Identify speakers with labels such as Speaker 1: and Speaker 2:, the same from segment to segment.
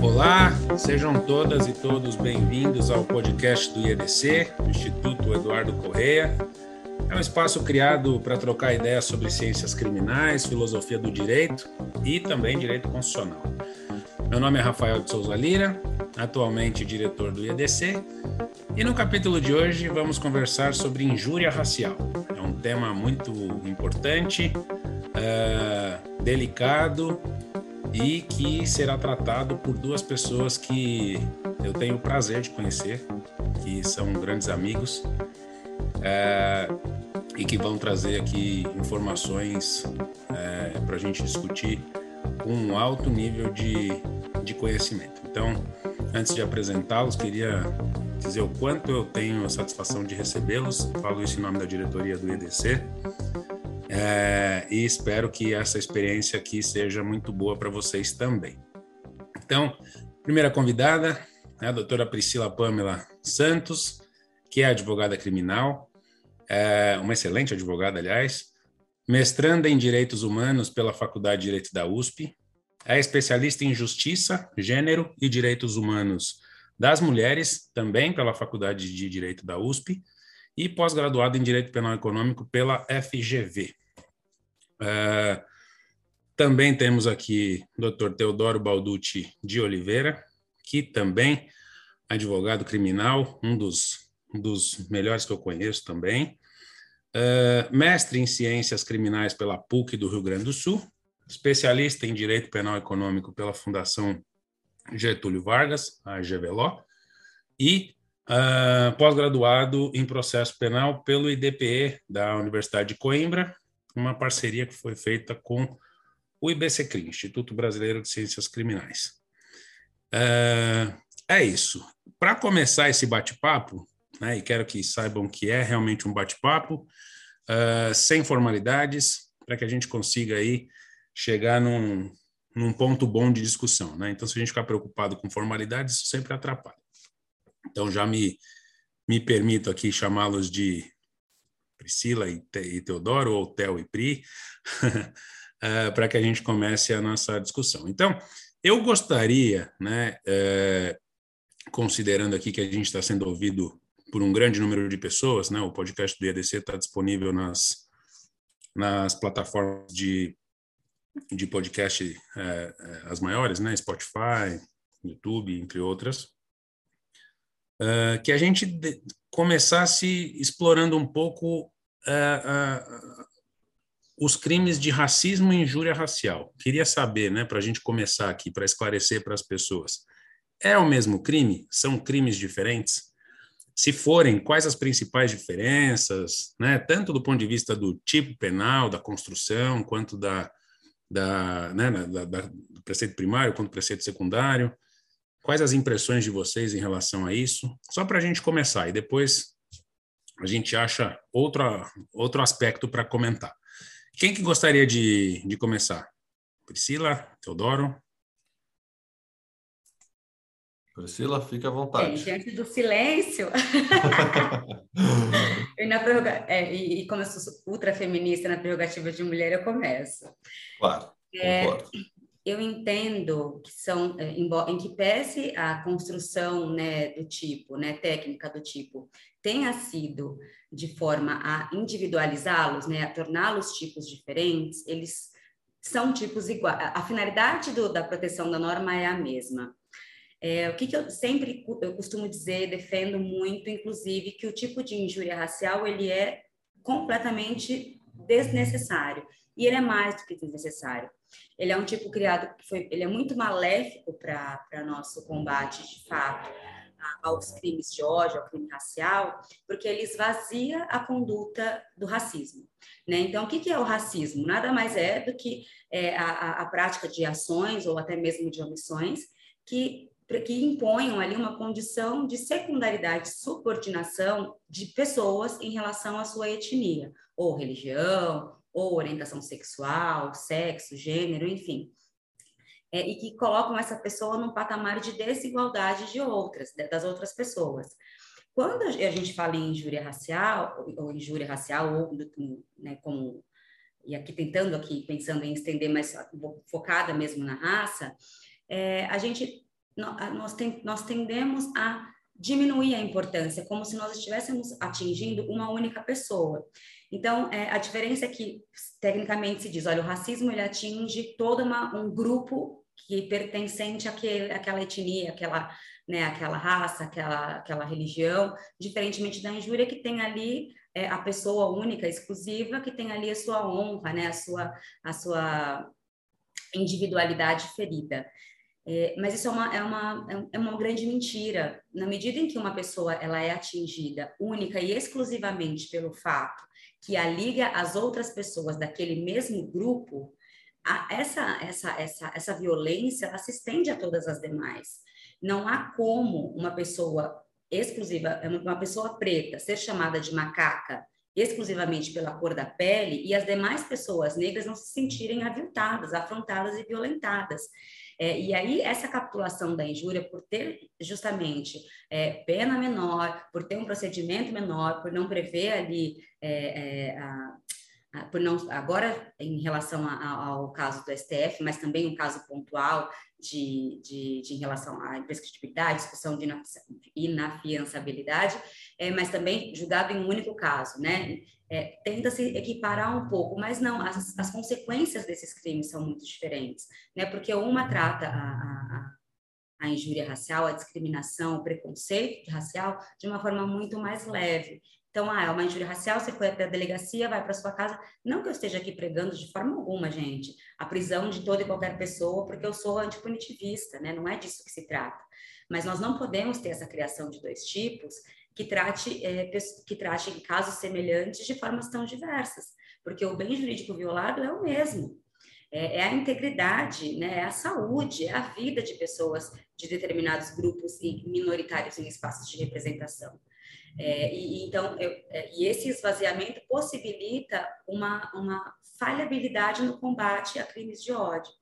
Speaker 1: Olá, sejam todas e todos bem-vindos ao podcast do IEDC, Instituto Eduardo Correia. É um espaço criado para trocar ideias sobre ciências criminais, filosofia do direito e também direito constitucional. Meu nome é Rafael de Souza Lira, atualmente diretor do IEDC, e no capítulo de hoje vamos conversar sobre injúria racial. É um tema muito importante, uh, delicado e que será tratado por duas pessoas que eu tenho o prazer de conhecer, que são grandes amigos. Uh, e que vão trazer aqui informações é, para a gente discutir com um alto nível de, de conhecimento. Então, antes de apresentá-los, queria dizer o quanto eu tenho a satisfação de recebê-los. Falo isso em nome da diretoria do EDC. É, e espero que essa experiência aqui seja muito boa para vocês também. Então, primeira convidada é a doutora Priscila Pamela Santos, que é advogada criminal, é uma excelente advogada, aliás, mestranda em Direitos Humanos pela Faculdade de Direito da USP, é especialista em Justiça, Gênero e Direitos Humanos das Mulheres, também pela Faculdade de Direito da USP, e pós-graduada em Direito Penal Econômico pela FGV. É, também temos aqui o Dr. Teodoro Balducci de Oliveira, que também é advogado criminal, um dos dos melhores que eu conheço também. Uh, mestre em Ciências Criminais pela PUC do Rio Grande do Sul, especialista em Direito Penal Econômico pela Fundação Getúlio Vargas, a GVLO, e uh, pós-graduado em Processo Penal pelo IDPE da Universidade de Coimbra, uma parceria que foi feita com o IBCCRI, Instituto Brasileiro de Ciências Criminais. Uh, é isso. Para começar esse bate-papo, né? E quero que saibam que é realmente um bate-papo, uh, sem formalidades, para que a gente consiga aí chegar num, num ponto bom de discussão, né? Então, se a gente ficar preocupado com formalidades, isso sempre atrapalha. Então, já me, me permito aqui chamá-los de Priscila e, Te, e Teodoro, ou Theo e Pri, uh, para que a gente comece a nossa discussão. Então, eu gostaria, né, uh, considerando aqui que a gente está sendo ouvido por um grande número de pessoas, né? O podcast do IADC está disponível nas, nas plataformas de, de podcast é, as maiores, né? Spotify, YouTube, entre outras. Uh, que a gente começasse explorando um pouco uh, os crimes de racismo e injúria racial. Queria saber, né, para a gente começar aqui, para esclarecer para as pessoas, é o mesmo crime? São crimes diferentes? se forem, quais as principais diferenças, né, tanto do ponto de vista do tipo penal, da construção, quanto da, da, né, da, da, do preceito primário, quanto do preceito secundário, quais as impressões de vocês em relação a isso, só para a gente começar, e depois a gente acha outro, outro aspecto para comentar. Quem que gostaria de, de começar? Priscila, Teodoro?
Speaker 2: Priscila, fique à vontade.
Speaker 3: É, diante do silêncio, é, e, e, como eu sou ultra feminista na prerrogativa de mulher, eu começo.
Speaker 2: Claro, é,
Speaker 3: eu entendo que são, é, em, que pese a construção né, do tipo, né, técnica do tipo, tenha sido de forma a individualizá-los, né, a torná-los tipos diferentes, eles são tipos iguais. A finalidade do, da proteção da norma é a mesma. É, o que, que, eu sempre eu costumo dizer, defendo muito, inclusive, que o tipo de injúria racial ele é completamente desnecessário e ele é mais do que desnecessário. Ele é um tipo criado foi, ele é muito maléfico para nosso combate de fato aos crimes de ódio, ao crime racial, porque ele esvazia a conduta do racismo. Né? Então, o que, que é o racismo? Nada mais é do que é, a, a prática de ações ou até mesmo de omissões que que imponham ali uma condição de secundaridade, subordinação de pessoas em relação à sua etnia, ou religião, ou orientação sexual, sexo, gênero, enfim. É, e que colocam essa pessoa num patamar de desigualdade de outras, das outras pessoas. Quando a gente fala em injúria racial, ou injúria racial, ou né, como, e aqui tentando aqui, pensando em estender mais, focada mesmo na raça, é, a gente nós, tem, nós tendemos a diminuir a importância, como se nós estivéssemos atingindo uma única pessoa. Então, é, a diferença é que, tecnicamente, se diz, olha, o racismo ele atinge todo uma, um grupo que pertencente àquele, àquela etnia, àquela, né, àquela raça, àquela, àquela religião, diferentemente da injúria que tem ali é, a pessoa única, exclusiva, que tem ali a sua honra, né, a sua, a sua individualidade ferida. É, mas isso é uma, é, uma, é uma grande mentira. Na medida em que uma pessoa ela é atingida única e exclusivamente pelo fato que a liga às outras pessoas daquele mesmo grupo, a, essa, essa, essa, essa violência ela se estende a todas as demais. Não há como uma pessoa exclusiva, uma pessoa preta ser chamada de macaca exclusivamente pela cor da pele e as demais pessoas negras não se sentirem aviltadas, afrontadas e violentadas. É, e aí, essa capitulação da injúria, por ter justamente é, pena menor, por ter um procedimento menor, por não prever ali é, é a, por não, agora em relação a, ao caso do STF, mas também um caso pontual de, de, de em relação à imprescritibilidade, discussão de inafiançabilidade, é, mas também julgado em um único caso, né? É, tenta se equiparar um pouco, mas não, as, as consequências desses crimes são muito diferentes, né? Porque uma trata a, a, a injúria racial, a discriminação, o preconceito racial de uma forma muito mais leve. Então, ah, é uma injúria racial, você foi até a delegacia, vai para sua casa. Não que eu esteja aqui pregando de forma alguma, gente, a prisão de toda e qualquer pessoa, porque eu sou antipunitivista, né? Não é disso que se trata. Mas nós não podemos ter essa criação de dois tipos que trate, é, que trate casos semelhantes de formas tão diversas, porque o bem jurídico violado é o mesmo. É, é, a integridade, né, é a saúde, é a vida de pessoas de determinados grupos minoritários em espaços de representação. É, e, então, eu, é, e esse esvaziamento possibilita uma, uma falhabilidade no combate a crimes de ódio.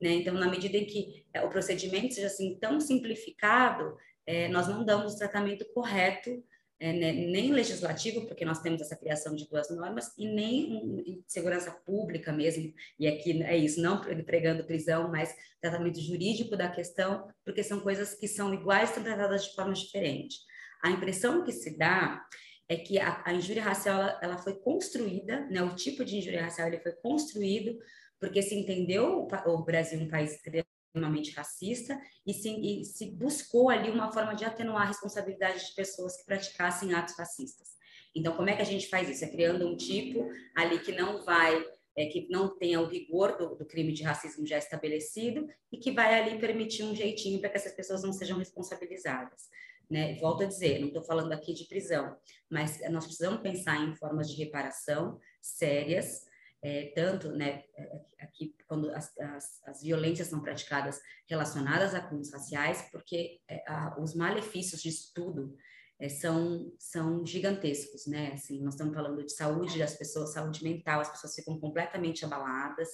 Speaker 3: Né? Então, na medida em que é, o procedimento seja assim tão simplificado, é, nós não damos o tratamento correto, é, né, nem legislativo, porque nós temos essa criação de duas normas, e nem em segurança pública mesmo, e aqui é isso, não pregando prisão, mas tratamento jurídico da questão, porque são coisas que são iguais, estão tratadas de forma diferente. A impressão que se dá é que a, a injúria racial ela, ela, foi construída, né, o tipo de injúria racial ele foi construído porque se entendeu o, o Brasil um país extremamente racista e se, e se buscou ali uma forma de atenuar a responsabilidade de pessoas que praticassem atos racistas. Então, como é que a gente faz isso? É criando um tipo ali que não vai, é, que não tenha o rigor do, do, crime de racismo já estabelecido e que vai ali permitir um jeitinho para que essas pessoas não sejam responsabilizadas. Né? Volto a dizer, não estou falando aqui de prisão, mas nós precisamos pensar em formas de reparação sérias, é, tanto né, é, aqui quando as, as, as, violências são praticadas relacionadas a crimes raciais, porque é, a, os malefícios disso tudo é, são, são gigantescos, né? Assim, nós estamos falando de saúde das pessoas, saúde mental, as pessoas ficam completamente abaladas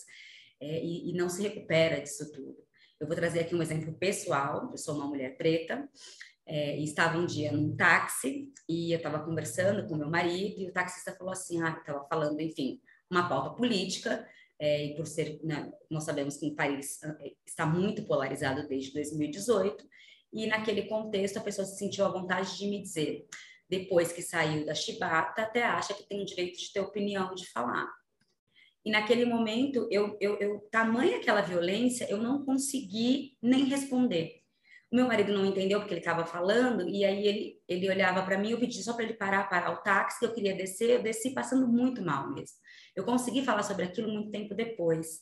Speaker 3: é, e, e não se recupera disso tudo. Eu vou trazer aqui um exemplo pessoal, eu sou uma mulher preta, é, estava um dia num táxi e eu estava conversando com meu marido e o taxista falou assim, ah, estava falando, enfim, uma pauta política, é, e por ser, né, nós sabemos que o país é, está muito polarizado desde 2018, e naquele contexto a pessoa se sentiu à vontade de me dizer, depois que saiu da chibata, até acha que tem o direito de ter opinião, de falar. E naquele momento, eu, eu, eu tamanha aquela violência, eu não consegui nem responder. Meu marido não entendeu porque ele estava falando, e aí ele, ele olhava para mim, eu pedi só para ele parar, parar o táxi, que eu queria descer, eu desci passando muito mal mesmo. Eu consegui falar sobre aquilo muito tempo depois.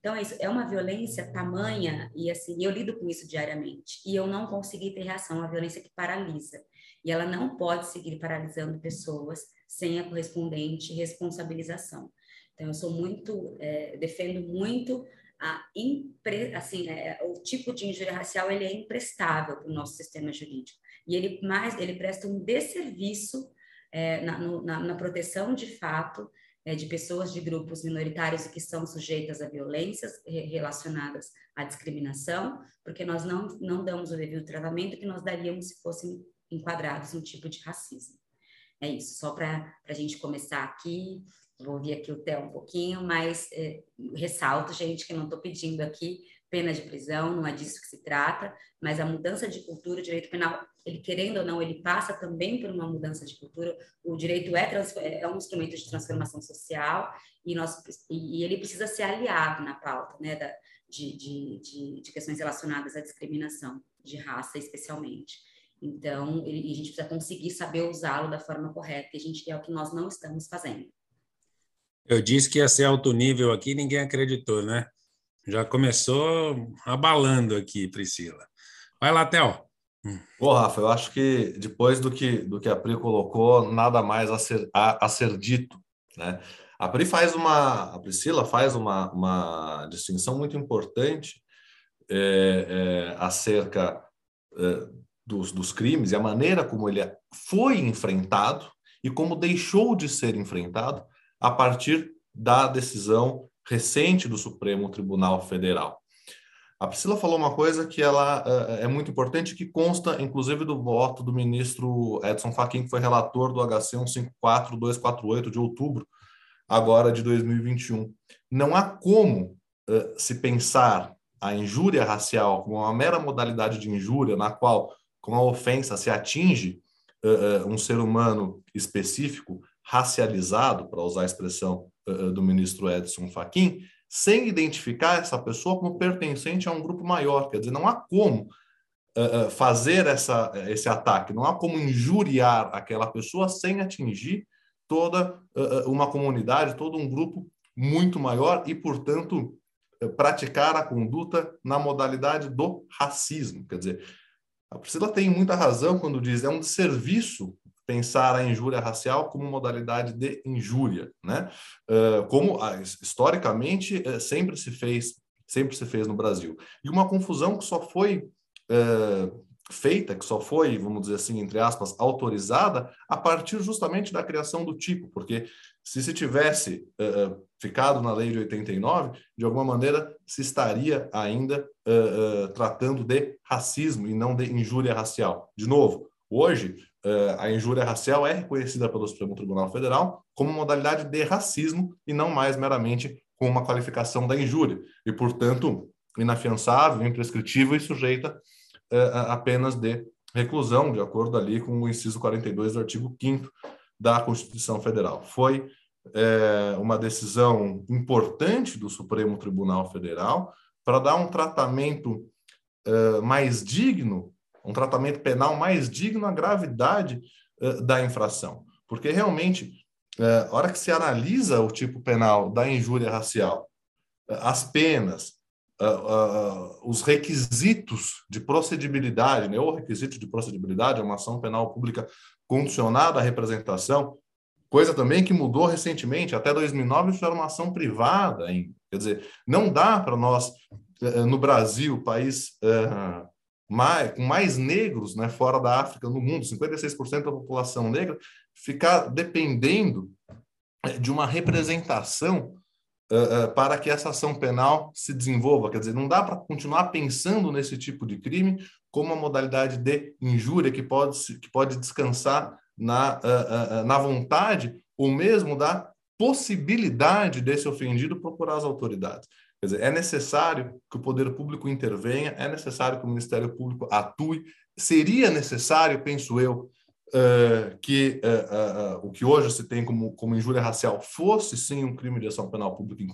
Speaker 3: Então, é isso é uma violência tamanha, e assim, eu lido com isso diariamente, e eu não consegui ter reação, é uma violência que paralisa. E ela não pode seguir paralisando pessoas sem a correspondente responsabilização. Então, eu sou muito, é, defendo muito a impre, assim, é, o tipo de injúria racial ele é imprestável para o nosso sistema jurídico e ele mais ele presta um desserviço é, na, no, na, na, proteção de fato é, de pessoas de grupos minoritários que são sujeitas a violências relacionadas à discriminação, porque nós não, não damos o devido tratamento que nós daríamos se fossem enquadrados no tipo de racismo. É isso, só para a gente começar aqui vou ouvir aqui o Theo um pouquinho, mas é, ressalto, gente, que não estou pedindo aqui pena de prisão, não é disso que se trata, mas a mudança de cultura, o direito penal, ele querendo ou não, ele passa também por uma mudança de cultura. O direito é, é um instrumento de transformação social e, nós, e ele precisa ser aliado na pauta, né, da, de, de, de, de questões relacionadas à discriminação de raça, especialmente. Então, ele, a gente precisa conseguir saber usá-lo da forma correta, e a gente é o que nós não estamos fazendo.
Speaker 1: Eu disse que ia ser alto nível aqui, ninguém acreditou, né? Já começou abalando aqui, Priscila. Vai lá, Theo.
Speaker 2: Ô, Rafa, eu acho que depois do que, do que a Pri colocou, nada mais a ser, a, a ser dito, né? A Pri faz uma, a Priscila faz uma, uma distinção muito importante é, é, acerca é, dos, dos crimes e a maneira como ele foi enfrentado e como deixou de ser enfrentado a partir da decisão recente do Supremo Tribunal Federal. A Priscila falou uma coisa que ela uh, é muito importante, que consta, inclusive, do voto do ministro Edson Fachin, que foi relator do HC 154248 de outubro, agora de 2021. Não há como uh, se pensar a injúria racial como uma mera modalidade de injúria na qual, com a ofensa, se atinge uh, um ser humano específico, racializado, para usar a expressão uh, do ministro Edson Fachin, sem identificar essa pessoa como pertencente a um grupo maior. Quer dizer, não há como uh, fazer essa, esse ataque, não há como injuriar aquela pessoa sem atingir toda uma comunidade, todo um grupo muito maior e, portanto, praticar a conduta na modalidade do racismo. Quer dizer, a Priscila tem muita razão quando diz é um desserviço pensar a injúria racial como modalidade de injúria, né? Uh, como uh, historicamente uh, sempre se fez, sempre se fez no Brasil. E uma confusão que só foi feita, que só foi, vamos dizer assim, entre aspas, autorizada a partir justamente da criação do tipo, porque se se tivesse ficado na lei de 89, de alguma maneira se estaria ainda tratando de racismo e não de injúria racial. De novo, hoje uh, a injúria racial é reconhecida pelo Supremo Tribunal Federal como modalidade de racismo e não mais meramente com uma qualificação da injúria, e, portanto, inafiançável, imprescritível e sujeita uh, apenas de reclusão, de acordo ali com o inciso 42 do artigo 5 da Constituição Federal. Foi é, uma decisão importante do Supremo Tribunal Federal para dar um tratamento mais digno um tratamento penal mais digno à gravidade uh, da infração. Porque realmente, uh, a hora que se analisa o tipo penal da injúria racial, uh, as penas, os requisitos de procedibilidade, né, ou requisito de procedibilidade, é uma ação penal pública condicionada à representação, coisa também que mudou recentemente, até 2009 isso era uma ação privada ainda. Quer dizer, não dá para nós, no Brasil, país uh, mais, com mais negros né, fora da África no mundo, 56% da população negra, ficar dependendo é, de uma representação uh, uh, para que essa ação penal se desenvolva. Quer dizer, não dá para continuar pensando nesse tipo de crime como uma modalidade de injúria que pode, que pode descansar na, uh, na vontade ou mesmo da possibilidade desse ofendido procurar as autoridades. Quer dizer, é necessário que o poder público intervenha, é necessário que o Ministério Público atue. Seria necessário, penso eu, uh, que uh, uh, o que hoje se tem como, como injúria racial fosse sim um crime de ação penal pública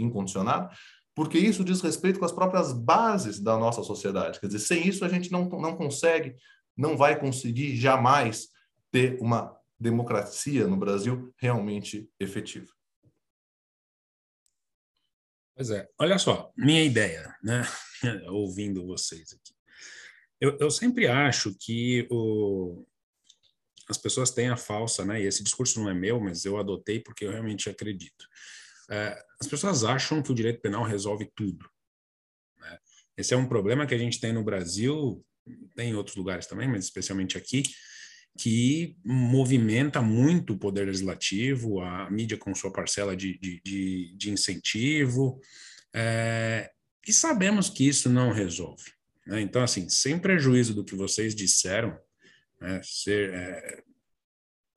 Speaker 2: incondicionada, porque isso diz respeito com as próprias bases da nossa sociedade. Quer dizer, sem isso a gente não, não consegue, não vai conseguir jamais ter uma democracia no Brasil realmente efetiva.
Speaker 1: Pois é, olha só, minha ideia, né? Ouvindo vocês aqui. Eu, eu sempre acho que o, as pessoas têm a falsa, né? E esse discurso não é meu, mas eu adotei porque eu realmente acredito. É, as pessoas acham que o direito penal resolve tudo. Né? Esse é um problema que a gente tem no Brasil, tem em outros lugares também, mas especialmente aqui, que movimenta muito o poder legislativo, a mídia com sua parcela de, de, de, de incentivo, é, e sabemos que isso não resolve. Né? Então, assim, sem prejuízo do que vocês disseram, né, ser, é,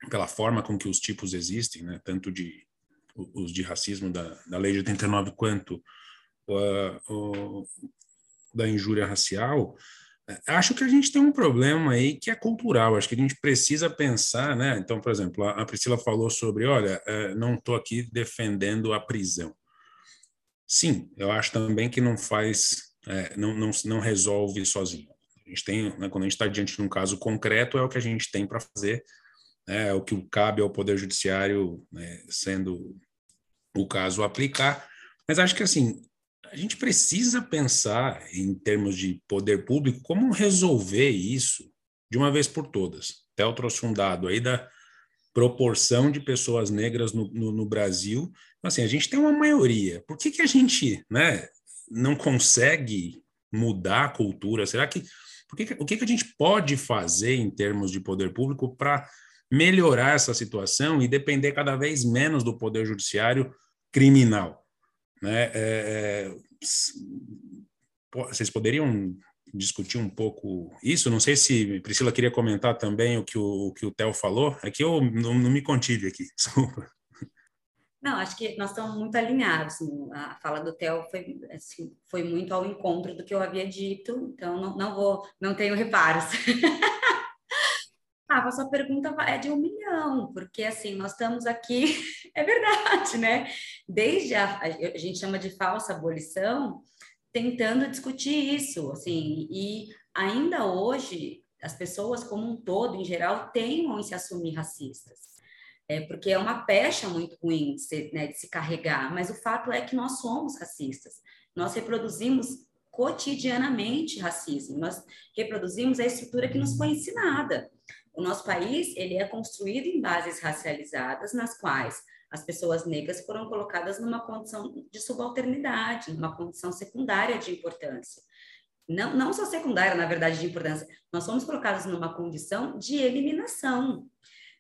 Speaker 1: pela forma com que os tipos existem, né, tanto de os de racismo da, da lei de 89 quanto uh, uh, da injúria racial, acho que a gente tem um problema aí que é cultural. Acho que a gente precisa pensar, né? Então, por exemplo, a Priscila falou sobre, olha, é, não estou aqui defendendo a prisão. Sim, eu acho também que não faz, é, não, não, não resolve sozinho. A gente tem, né, quando a gente está diante de um caso concreto, é o que a gente tem para fazer, né, é o que cabe ao Poder Judiciário, né, sendo o caso aplicar. Mas acho que assim, a gente precisa pensar em termos de poder público como resolver isso de uma vez por todas. Theo trouxe um dado aí da proporção de pessoas negras no, no, no Brasil assim, a gente tem uma maioria. Por que, que a gente né, não consegue mudar a cultura? Será que, que o que, que a gente pode fazer em termos de poder público para melhorar essa situação e depender cada vez menos do poder judiciário criminal? Né? É, é, vocês poderiam discutir um pouco isso? Não sei se Priscila queria comentar também o que o, o que o Theo falou. É que eu não, não me contive aqui, desculpa.
Speaker 3: Não, acho que nós estamos muito alinhados. A fala do Theo foi, assim, foi muito ao encontro do que eu havia dito, então não, não vou, não tenho reparos. ah, a sua pergunta é de um milhão, porque assim, nós estamos aqui, é verdade, né? Desde a, a gente chama de falsa abolição, tentando discutir isso, assim, e ainda hoje as pessoas como um todo, em geral, teimam em se assumir racistas é, porque é uma pecha muito ruim de se, né, de se carregar, mas o fato é que nós somos racistas, nós reproduzimos cotidianamente racismo, nós reproduzimos a estrutura que nos foi ensinada. O nosso país ele é construído em bases racializadas, nas quais as pessoas negras foram colocadas numa condição de subalternidade, numa condição secundária de importância. Não, não só secundária, na verdade, de importância, nós fomos colocados numa condição de eliminação.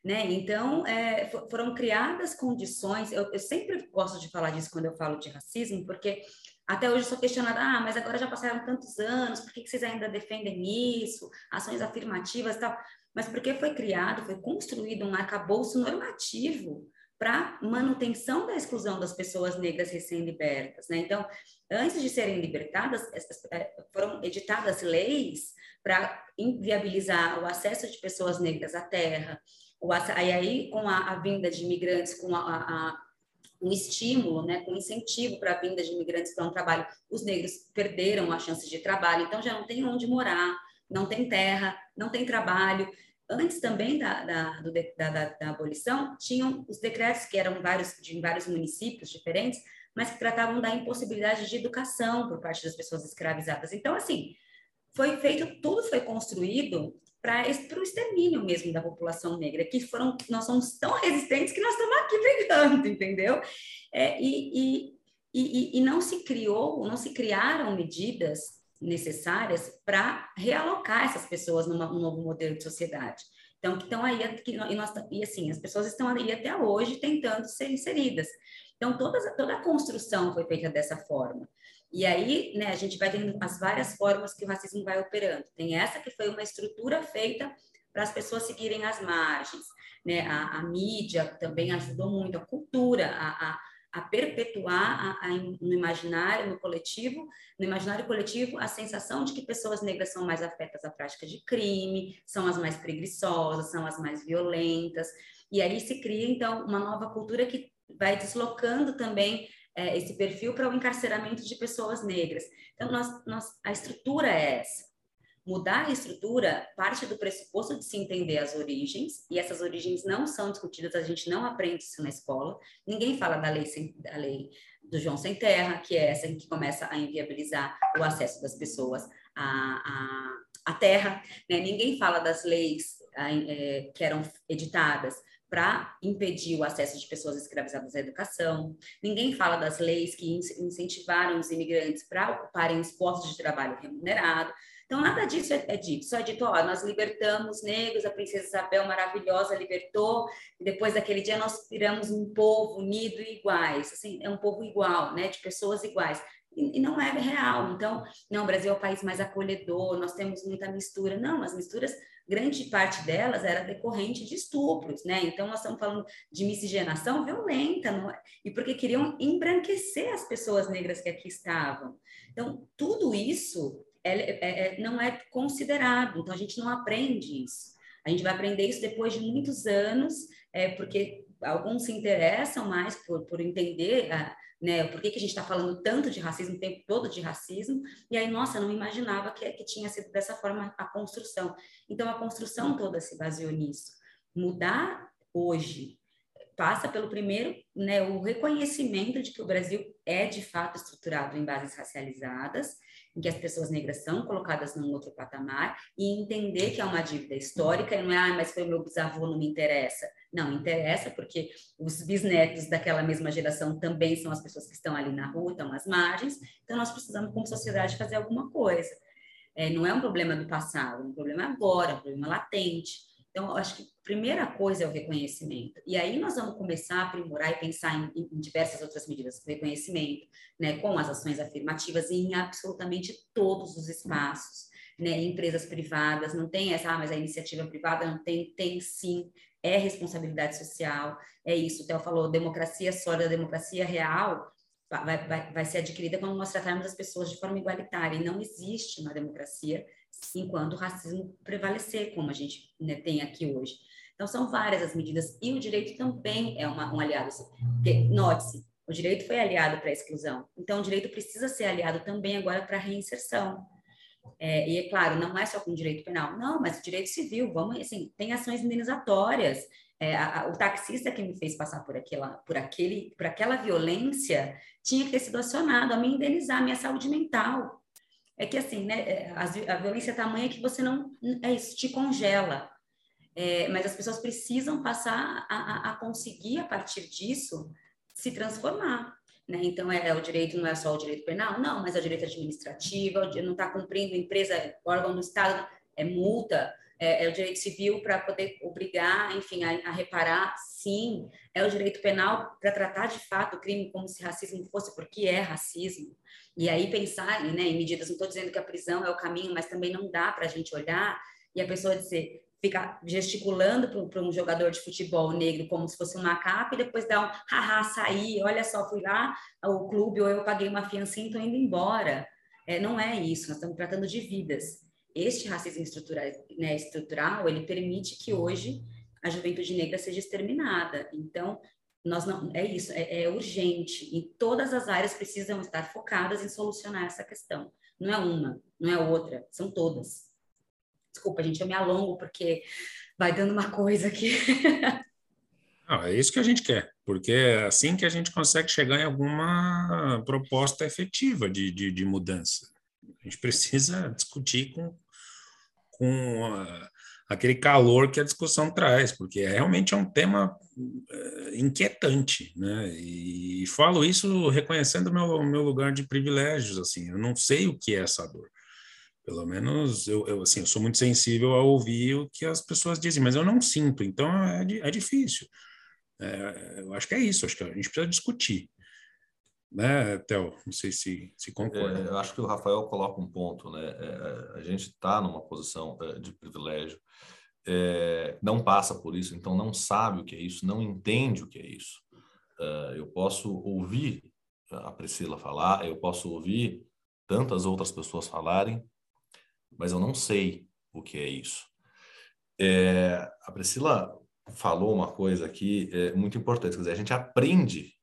Speaker 3: Né? Então, é, foram criadas condições. Eu, eu, sempre gosto de falar disso quando eu falo de racismo, porque até hoje eu sou questionada: ah, mas agora já passaram tantos anos, por que, que vocês ainda defendem isso? Ações afirmativas e tal. Mas porque foi criado, foi construído um arcabouço normativo para manutenção da exclusão das pessoas negras recém-libertas. Né? Então, antes de serem libertadas, é, foram editadas leis para inviabilizar o acesso de pessoas negras à terra, e aí, com a, a, vinda de imigrantes, com a, a, um estímulo, né, com incentivo para a vinda de imigrantes para um trabalho, os negros perderam a chance de trabalho, então já não tem onde morar, não tem terra, não tem trabalho. Antes também da, da, do, da, da, abolição, tinham os decretos que eram vários, de vários municípios diferentes, mas que tratavam da impossibilidade de educação por parte das pessoas escravizadas. Então, assim, foi feito, tudo foi construído para o extermínio mesmo da população negra, que foram, nós somos tão resistentes que nós estamos aqui brigando, entendeu? É, e, e, e, e não se criou, não se criaram medidas necessárias para realocar essas pessoas numa, num novo modelo de sociedade. Então, que estão aí, que, e, nós, e assim, as pessoas estão aí até hoje tentando ser inseridas. Então, toda, toda a construção foi feita dessa forma. E aí, né, a gente vai tendo as várias formas que o racismo vai operando. Tem essa que foi uma estrutura feita para as pessoas seguirem as margens, né? A, a mídia também ajudou muito, a cultura, a, a, a perpetuar a, no imaginário, no coletivo, no imaginário coletivo, a sensação de que pessoas negras são mais afetas à prática de crime, são as mais preguiçosas, são as mais violentas. E aí se cria, então, uma nova cultura que vai deslocando também é, esse perfil para o encarceramento de pessoas negras. Então, nós, nós, a estrutura é essa. Mudar a estrutura parte do pressuposto de se entender as origens, e essas origens não são discutidas, a gente não aprende isso na escola. Ninguém fala da lei, da lei do João Sem Terra, que é essa que começa a inviabilizar o acesso das pessoas à, à, à terra. Né? Ninguém fala das leis é, que eram editadas para impedir o acesso de pessoas escravizadas à educação. Ninguém fala das leis que incentivaram os imigrantes para ocuparem os postos de trabalho remunerado. Então, nada disso é, é dito, só é dito, ó, nós libertamos negros, a princesa Isabel maravilhosa libertou, e depois daquele dia nós viramos um povo unido e iguais, assim, é um povo igual, né, de pessoas iguais e não é real. Então, não, o Brasil é o país mais acolhedor, nós temos muita mistura. Não, as misturas grande parte delas era decorrente de estupros, né? Então, nós estamos falando de miscigenação violenta, é? e porque queriam embranquecer as pessoas negras que aqui estavam. Então, tudo isso é, é, é, não é considerado, então a gente não aprende isso. A gente vai aprender isso depois de muitos anos, é, porque alguns se interessam mais por, por entender a, né, por que, que a gente está falando tanto de racismo, o tempo todo de racismo, e aí, nossa, não imaginava que, que tinha sido dessa forma a construção. Então, a construção toda se baseou nisso. Mudar hoje passa pelo primeiro, né, o reconhecimento de que o Brasil é de fato estruturado em bases racializadas, em que as pessoas negras são colocadas num outro patamar e entender que é uma dívida histórica e não é, ah, mas foi o meu bisavô, não me interessa. Não, interessa porque os bisnetos daquela mesma geração também são as pessoas que estão ali na rua, estão às margens, então nós precisamos, como sociedade, fazer alguma coisa. É, não é um problema do passado, é um problema agora, é um problema latente. Então, eu acho que a primeira coisa é o reconhecimento. E aí nós vamos começar a aprimorar e pensar em, em diversas outras medidas reconhecimento, né, com as ações afirmativas em absolutamente todos os espaços. Né, empresas privadas, não tem essa, ah, mas a iniciativa privada não tem, tem sim, é responsabilidade social, é isso. O Theo falou, democracia sólida, democracia real, vai, vai, vai ser adquirida quando nós tratarmos as pessoas de forma igualitária. E não existe uma democracia enquanto o racismo prevalecer, como a gente né, tem aqui hoje. Então, são várias as medidas, e o direito também é uma, um aliado. Porque, note-se, o direito foi aliado para a exclusão, então o direito precisa ser aliado também agora para a reinserção. É, e é claro, não é só com direito penal, não, mas direito civil, vamos, assim, tem ações indenizatórias. É, a, a, o taxista que me fez passar por aquela, por aquele, por aquela violência tinha que ter sido acionado a me indenizar a minha saúde mental é que assim, né, é, a, violência é tamanha que você não, é isso, te congela. É, mas as pessoas precisam passar a, a, a, conseguir, a partir disso, se transformar. Né? Então, é, é, o direito não é só o direito penal, não, mas é o direito administrativo, não está cumprindo, empresa, órgão do Estado, é multa, é, é o direito civil para poder obrigar, enfim, a, a, reparar, sim, é o direito penal para tratar de fato o crime como se racismo fosse, porque é racismo. E aí pensar né, em medidas, não estou dizendo que a prisão é o caminho, mas também não dá para a gente olhar e a pessoa dizer, ficar gesticulando para um jogador de futebol negro como se fosse um macaco e depois dar um haha, saí, olha só, fui lá ao clube ou eu paguei uma fiancinha e estou indo embora. É, não é isso, nós estamos tratando de vidas. Este racismo estrutural, né, estrutural ele permite que hoje a juventude negra seja exterminada. Então, nós não, é isso, é, é urgente. E todas as áreas precisam estar focadas em solucionar essa questão. Não é uma, não é outra, são todas. Desculpa, gente, eu me alongo porque vai dando uma coisa aqui.
Speaker 1: Não, é isso que a gente quer, porque é assim que a gente consegue chegar em alguma proposta efetiva de, de, de mudança. A gente precisa discutir com, com a, aquele calor que a discussão traz, porque realmente é um tema uh, inquietante, né? E, e, falo isso reconhecendo meu meu lugar de privilégios, assim, eu não sei o que é essa dor. Pelo menos eu, eu assim, eu sou muito sensível a ouvir o que as pessoas dizem, mas eu não sinto, então é, é difícil. É, eu acho que é isso, acho que a gente precisa discutir né, Theo? Não sei se, se concorda.
Speaker 2: É, eu acho que o Rafael coloca um ponto, né? É, a gente está numa posição é, de privilégio, é, não passa por isso, então não sabe o que é isso, não entende o que é isso. É, eu posso ouvir a Priscila falar, eu posso ouvir tantas outras pessoas falarem, mas eu não sei o que é isso. É, a Priscila falou uma coisa aqui muito importante, quer dizer, a gente aprende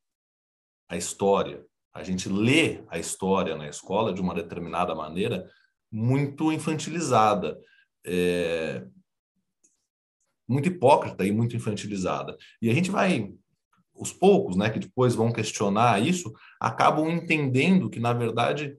Speaker 2: a história, a gente lê a história na escola de uma determinada maneira muito infantilizada, é, muito hipócrita e muito infantilizada. E a gente vai, os poucos, né, que depois vão questionar isso, acabam entendendo que na verdade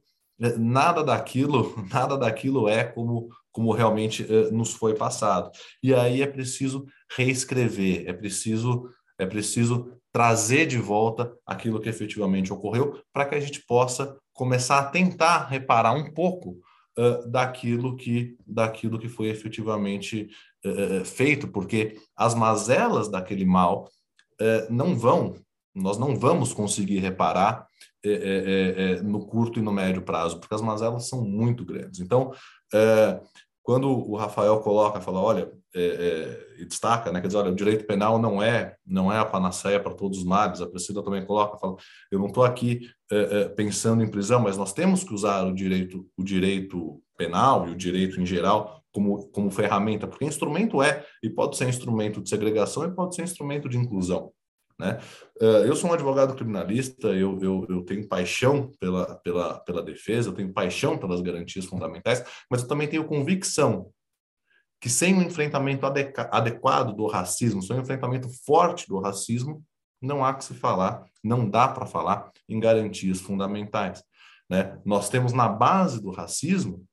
Speaker 2: nada daquilo, nada daquilo é como como realmente uh, nos foi passado. E aí é preciso reescrever, é preciso é preciso trazer de volta aquilo que efetivamente ocorreu, para que a gente possa começar a tentar reparar um pouco uh, daquilo que daquilo que foi efetivamente uh, feito, porque as mazelas daquele mal uh, não vão, nós não vamos conseguir reparar no curto e no médio prazo, porque as mazelas são muito grandes. Então, quando o Rafael coloca, fala, olha, é, é, e destaca, né, quer dizer, olha, o direito penal não é não é a panaceia para todos os males. A Priscila também coloca, fala, eu não estou aqui é, é, pensando em prisão, mas nós temos que usar o direito o direito penal e o direito em geral como como ferramenta, porque instrumento é e pode ser instrumento de segregação e pode ser instrumento de inclusão. Né? Eh, eu sou um advogado criminalista, eu, eu, eu tenho paixão pela, pela, pela defesa, eu tenho paixão pelas garantias fundamentais, mas eu também tenho convicção que sem um enfrentamento adequado do racismo, sem um enfrentamento forte do racismo, não há que se falar, não dá para falar em garantias fundamentais. Né? Nós temos na base do racismo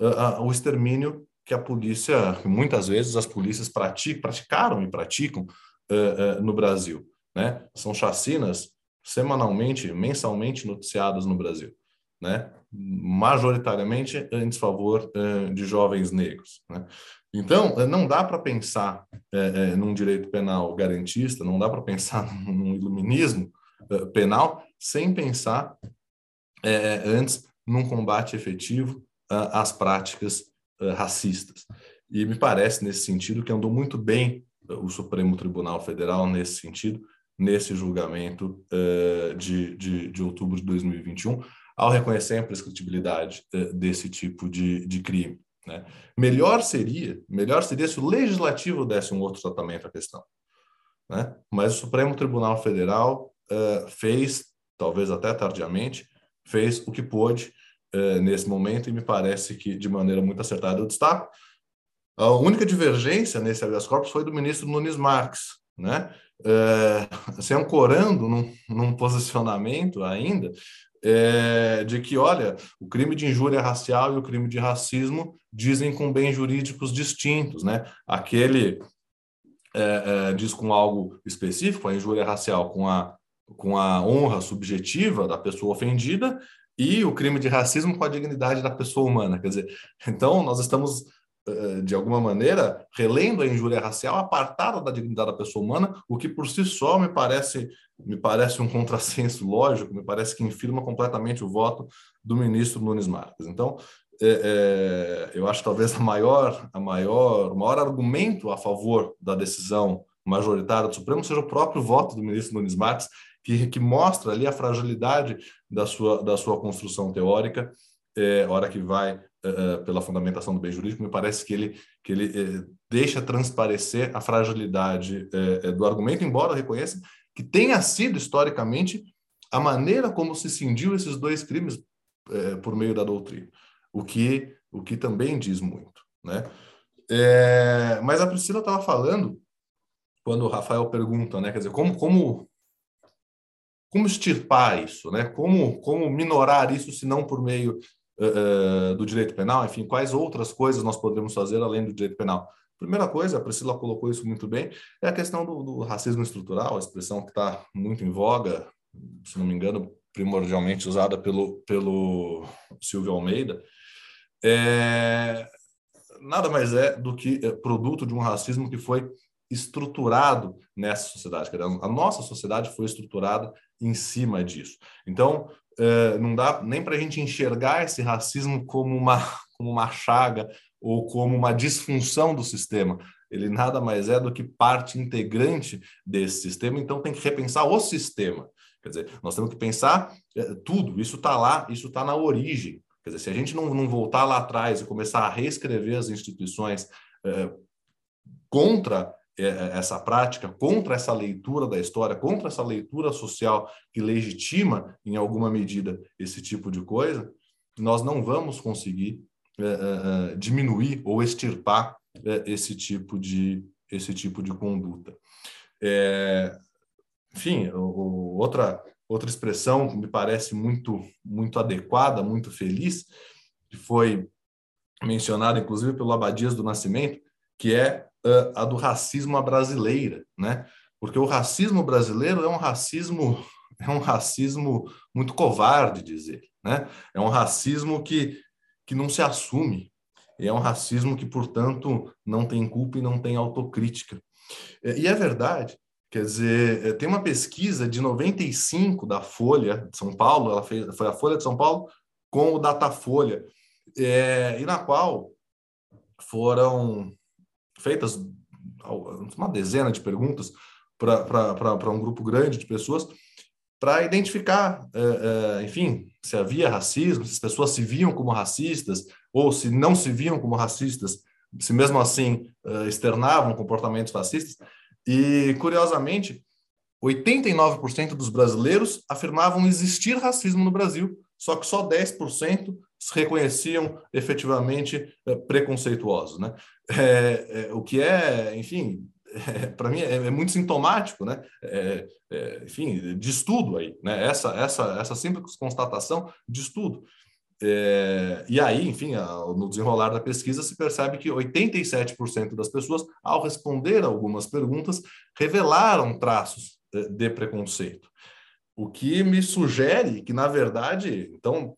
Speaker 2: uh, uh, o extermínio que a polícia, muitas vezes as polícias praticaram e praticam uh, no Brasil né? São chacinas semanalmente, mensalmente noticiadas no Brasil, né? Majoritariamente em desfavor uh, de jovens negros, né? Então, uh, não dá para pensar uh, num direito penal garantista, não dá para pensar num iluminismo penal sem pensar antes num combate efetivo às práticas racistas. E me parece, nesse sentido, que andou muito bem o Supremo Tribunal Federal nesse sentido, nesse julgamento uh, de, de, de, outubro de 2021, ao reconhecer a prescritibilidade uh, desse tipo de, de crime. Né? Melhor seria, melhor seria se o legislativo desse um outro tratamento à questão. Né? Mas o Supremo Tribunal Federal uh, fez, talvez até tardiamente, fez o que pôde nesse momento e me parece que de maneira muito acertada. Eu destaco a única divergência nesse habeas corpus foi do ministro Nunes Marques, né? É, se ancorando num, num posicionamento ainda é, de que, olha, o crime de injúria racial e o crime de racismo dizem com bens jurídicos distintos, né? Aquele é, é, diz com algo específico, a injúria racial com a, com a honra subjetiva da pessoa ofendida e o crime de racismo com a dignidade da pessoa humana. Quer dizer, então nós estamos de alguma maneira, relendo a injúria racial apartada da dignidade da pessoa humana, o que por si só me parece me parece um contrassenso lógico, me parece que infirma completamente o voto do ministro Nunes Marques. Então, é, é, eu acho talvez a maior, a maior, o maior argumento a favor da decisão majoritária do Supremo seja o próprio voto do ministro Nunes Marques, que, que mostra ali a fragilidade da sua, da sua construção teórica, é, hora que vai uh, pela fundamentação do bem jurídico, me parece que ele, que ele uh, deixa transparecer a fragilidade do argumento, embora reconheça que tenha sido historicamente a maneira como se cindiu esses dois crimes por meio da doutrina, o que, o que também diz muito. Né? É, mas a Priscila estava falando, quando o Rafael pergunta, né, quer dizer, como, como, como extirpar isso, né? como, como minorar isso, se não por meio uh, do direito penal, enfim, quais outras coisas nós podemos fazer além do direito penal? Primeira coisa, a Priscila colocou isso muito bem, é a questão do, do racismo estrutural, a expressão que está muito em voga, se não me engano, primordialmente usada pelo, pelo Silvio Almeida, é, nada mais é do que produto de um racismo que foi estruturado nessa sociedade. A nossa sociedade foi estruturada em cima disso. Então, uh, não dá nem para a gente enxergar esse racismo como uma, como uma chaga ou como uma disfunção do sistema. Ele nada mais é do que parte integrante desse sistema, então tem que repensar o sistema. Quer dizer, nós temos que pensar uh, tudo, isso está lá, isso está na origem. Quer dizer, se a gente não, não voltar lá atrás e começar a reescrever as instituições uh, contra essa prática, contra essa leitura da história, contra essa leitura social que legitima, em alguma medida, esse tipo de coisa, nós não vamos conseguir é, é, diminuir ou extirpar é, esse tipo de esse tipo de conduta. É, enfim, outra outra expressão que me parece muito muito adequada, muito feliz, que foi mencionada inclusive pelo Abadias do Nascimento, que é uh, a do racismo à brasileira, né? Porque o racismo brasileiro é um racismo é um racismo muito covarde, dizer, né? É um racismo que que não se assume. É um racismo que, portanto, não tem culpa e não tem autocrítica. E é verdade. Quer dizer, eh, tem uma pesquisa de 95 da Folha de São Paulo, ela fez, foi a Folha de São Paulo com o Datafolha, é, e na qual foram feitas uma dezena de perguntas para um grupo grande de pessoas para identificar, é, é, enfim, se havia racismo, se as pessoas se viam como racistas ou se não se viam como racistas, se mesmo assim é, externavam comportamentos racistas. E, curiosamente, 89% dos brasileiros afirmavam existir racismo no Brasil, só que só 10% se reconheciam efetivamente preconceituosos, né? É, é, o que é, enfim, é, para mim é, muito sintomático, né? É, é, enfim, de estudo aí, né? Essa, essa, essa simples constatação de estudo. É, e aí, enfim, no desenrolar da pesquisa se percebe que 87% das pessoas, ao responder algumas perguntas, revelaram traços de preconceito. O que me sugere que, na verdade, então,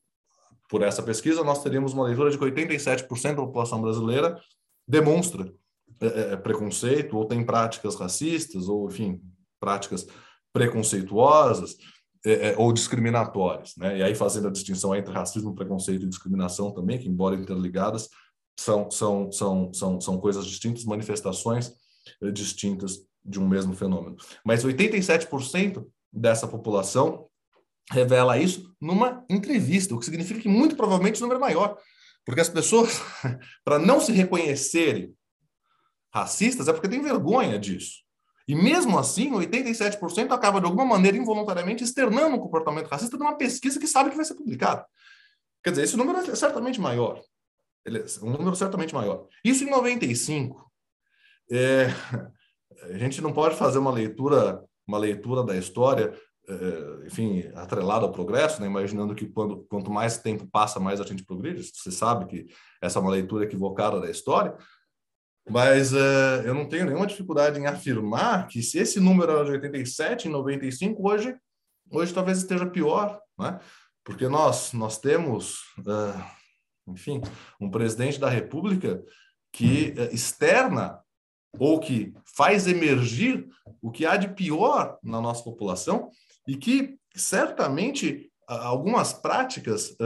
Speaker 2: por essa pesquisa, nós teríamos uma leitura de que 87% da população brasileira demonstra é, é, preconceito ou tem práticas racistas ou, enfim, práticas preconceituosas é, é, ou discriminatórias, né? E aí fazendo a distinção entre racismo, preconceito e discriminação também, que embora interligadas, são são são são, são coisas distintas, manifestações é, distintas de um mesmo fenômeno. Mas 87% dessa população revela isso numa entrevista, o que significa que muito provavelmente o número é maior, porque as pessoas, para não se reconhecerem racistas, é porque tem vergonha disso. E mesmo assim, 87% acaba de alguma maneira involuntariamente externando um comportamento racista numa pesquisa que sabe que vai ser publicada. Quer dizer, esse número é certamente maior. Ele é um número certamente maior. Isso em 95. É, a gente não pode fazer uma leitura, uma leitura da história, enfim, atrelada ao progresso, né? imaginando que quando, quanto mais tempo passa, mais a gente progride. Você sabe que essa é uma leitura equivocada da história, mas uh, eu não tenho nenhuma dificuldade em afirmar que se esse número era de 87 em 95, hoje, hoje talvez esteja pior, né? porque nós, nós temos, uh, enfim, um presidente da República que uh, externa ou que faz emergir o que há de pior na nossa população e que certamente algumas práticas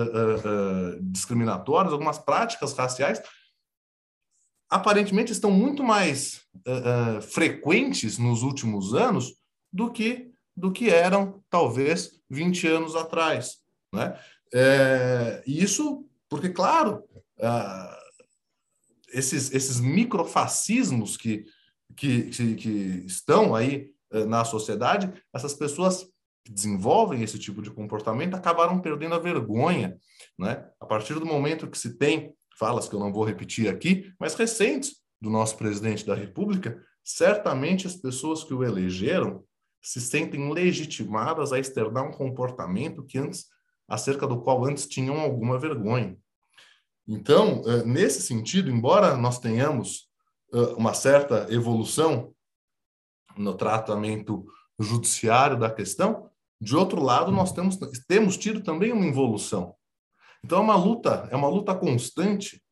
Speaker 2: discriminatórias, algumas práticas raciais aparentemente estão muito mais uh, uh, frequentes nos últimos anos do que do que eram talvez 20 anos atrás, né? É, isso porque claro uh, esses esses microfascismos que que, que, que estão aí na sociedade, essas pessoas desenvolvem esse tipo de comportamento acabaram perdendo a vergonha, né? A partir do momento que se tem falas que eu não vou repetir aqui, mas recentes do nosso presidente da República, certamente as pessoas que o elegeram se sentem legitimadas a externar um comportamento que antes acerca do qual antes tinham alguma vergonha. Então, eh, nesse sentido, embora nós tenhamos eh, uma certa evolução no tratamento judiciário da questão, de outro lado, nós temos, temos tido também uma involução então é uma luta, é uma luta constante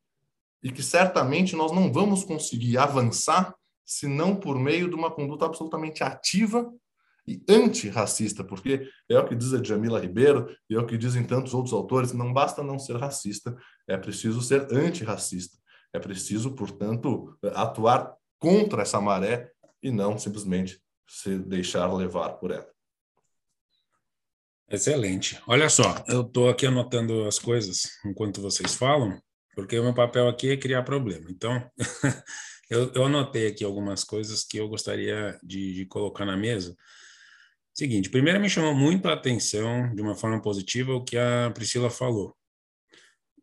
Speaker 2: e que certamente nós não vamos conseguir avançar se não por meio de uma conduta absolutamente ativa e antirracista, porque é o que diz a Jamila Ribeiro e é o que dizem tantos outros autores, não basta não ser racista, é preciso ser antirracista. É preciso, portanto, atuar contra essa maré e não simplesmente se deixar levar por ela.
Speaker 1: Excelente. Olha só, eu estou aqui anotando as coisas enquanto vocês falam, porque o meu papel aqui é criar problema. Então, eu, eu, anotei aqui algumas coisas que eu gostaria de, de, colocar na mesa. Seguinte, primeiro me chamou muito a atenção, de uma forma positiva, o que a Priscila falou.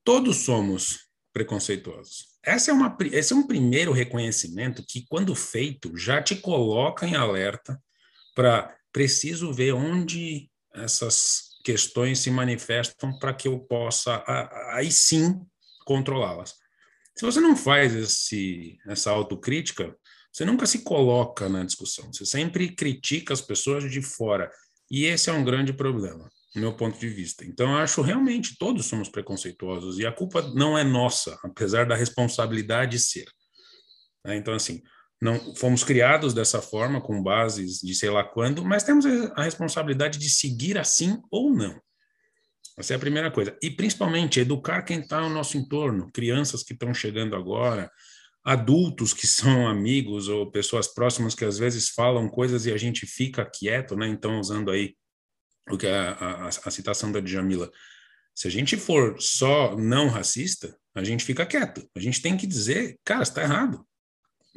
Speaker 1: Todos somos preconceituosos. Essa é uma, esse é um primeiro reconhecimento que, quando feito, já te coloca em alerta para preciso ver onde essas questões se manifestam para que eu possa aí sim controlá-las. Se você não faz esse, essa autocrítica, você nunca se coloca na discussão, você sempre critica as pessoas de fora. E esse é um grande problema, do meu ponto de vista. Então, eu acho realmente todos somos preconceituosos e a culpa não é nossa, apesar da responsabilidade ser. Né? Então, assim, não fomos criados dessa forma, com bases de sei lá quando, mas temos a responsabilidade de seguir assim ou não. Essa é a primeira coisa. E principalmente educar quem está no nosso entorno, crianças que estão chegando agora, adultos que são amigos ou pessoas próximas que às vezes falam coisas e a gente fica quieto, né? Então, usando aí o que a, a, a citação da Djamila, se a gente for só não racista, a gente fica quieto. A gente tem que dizer, cara, está errado.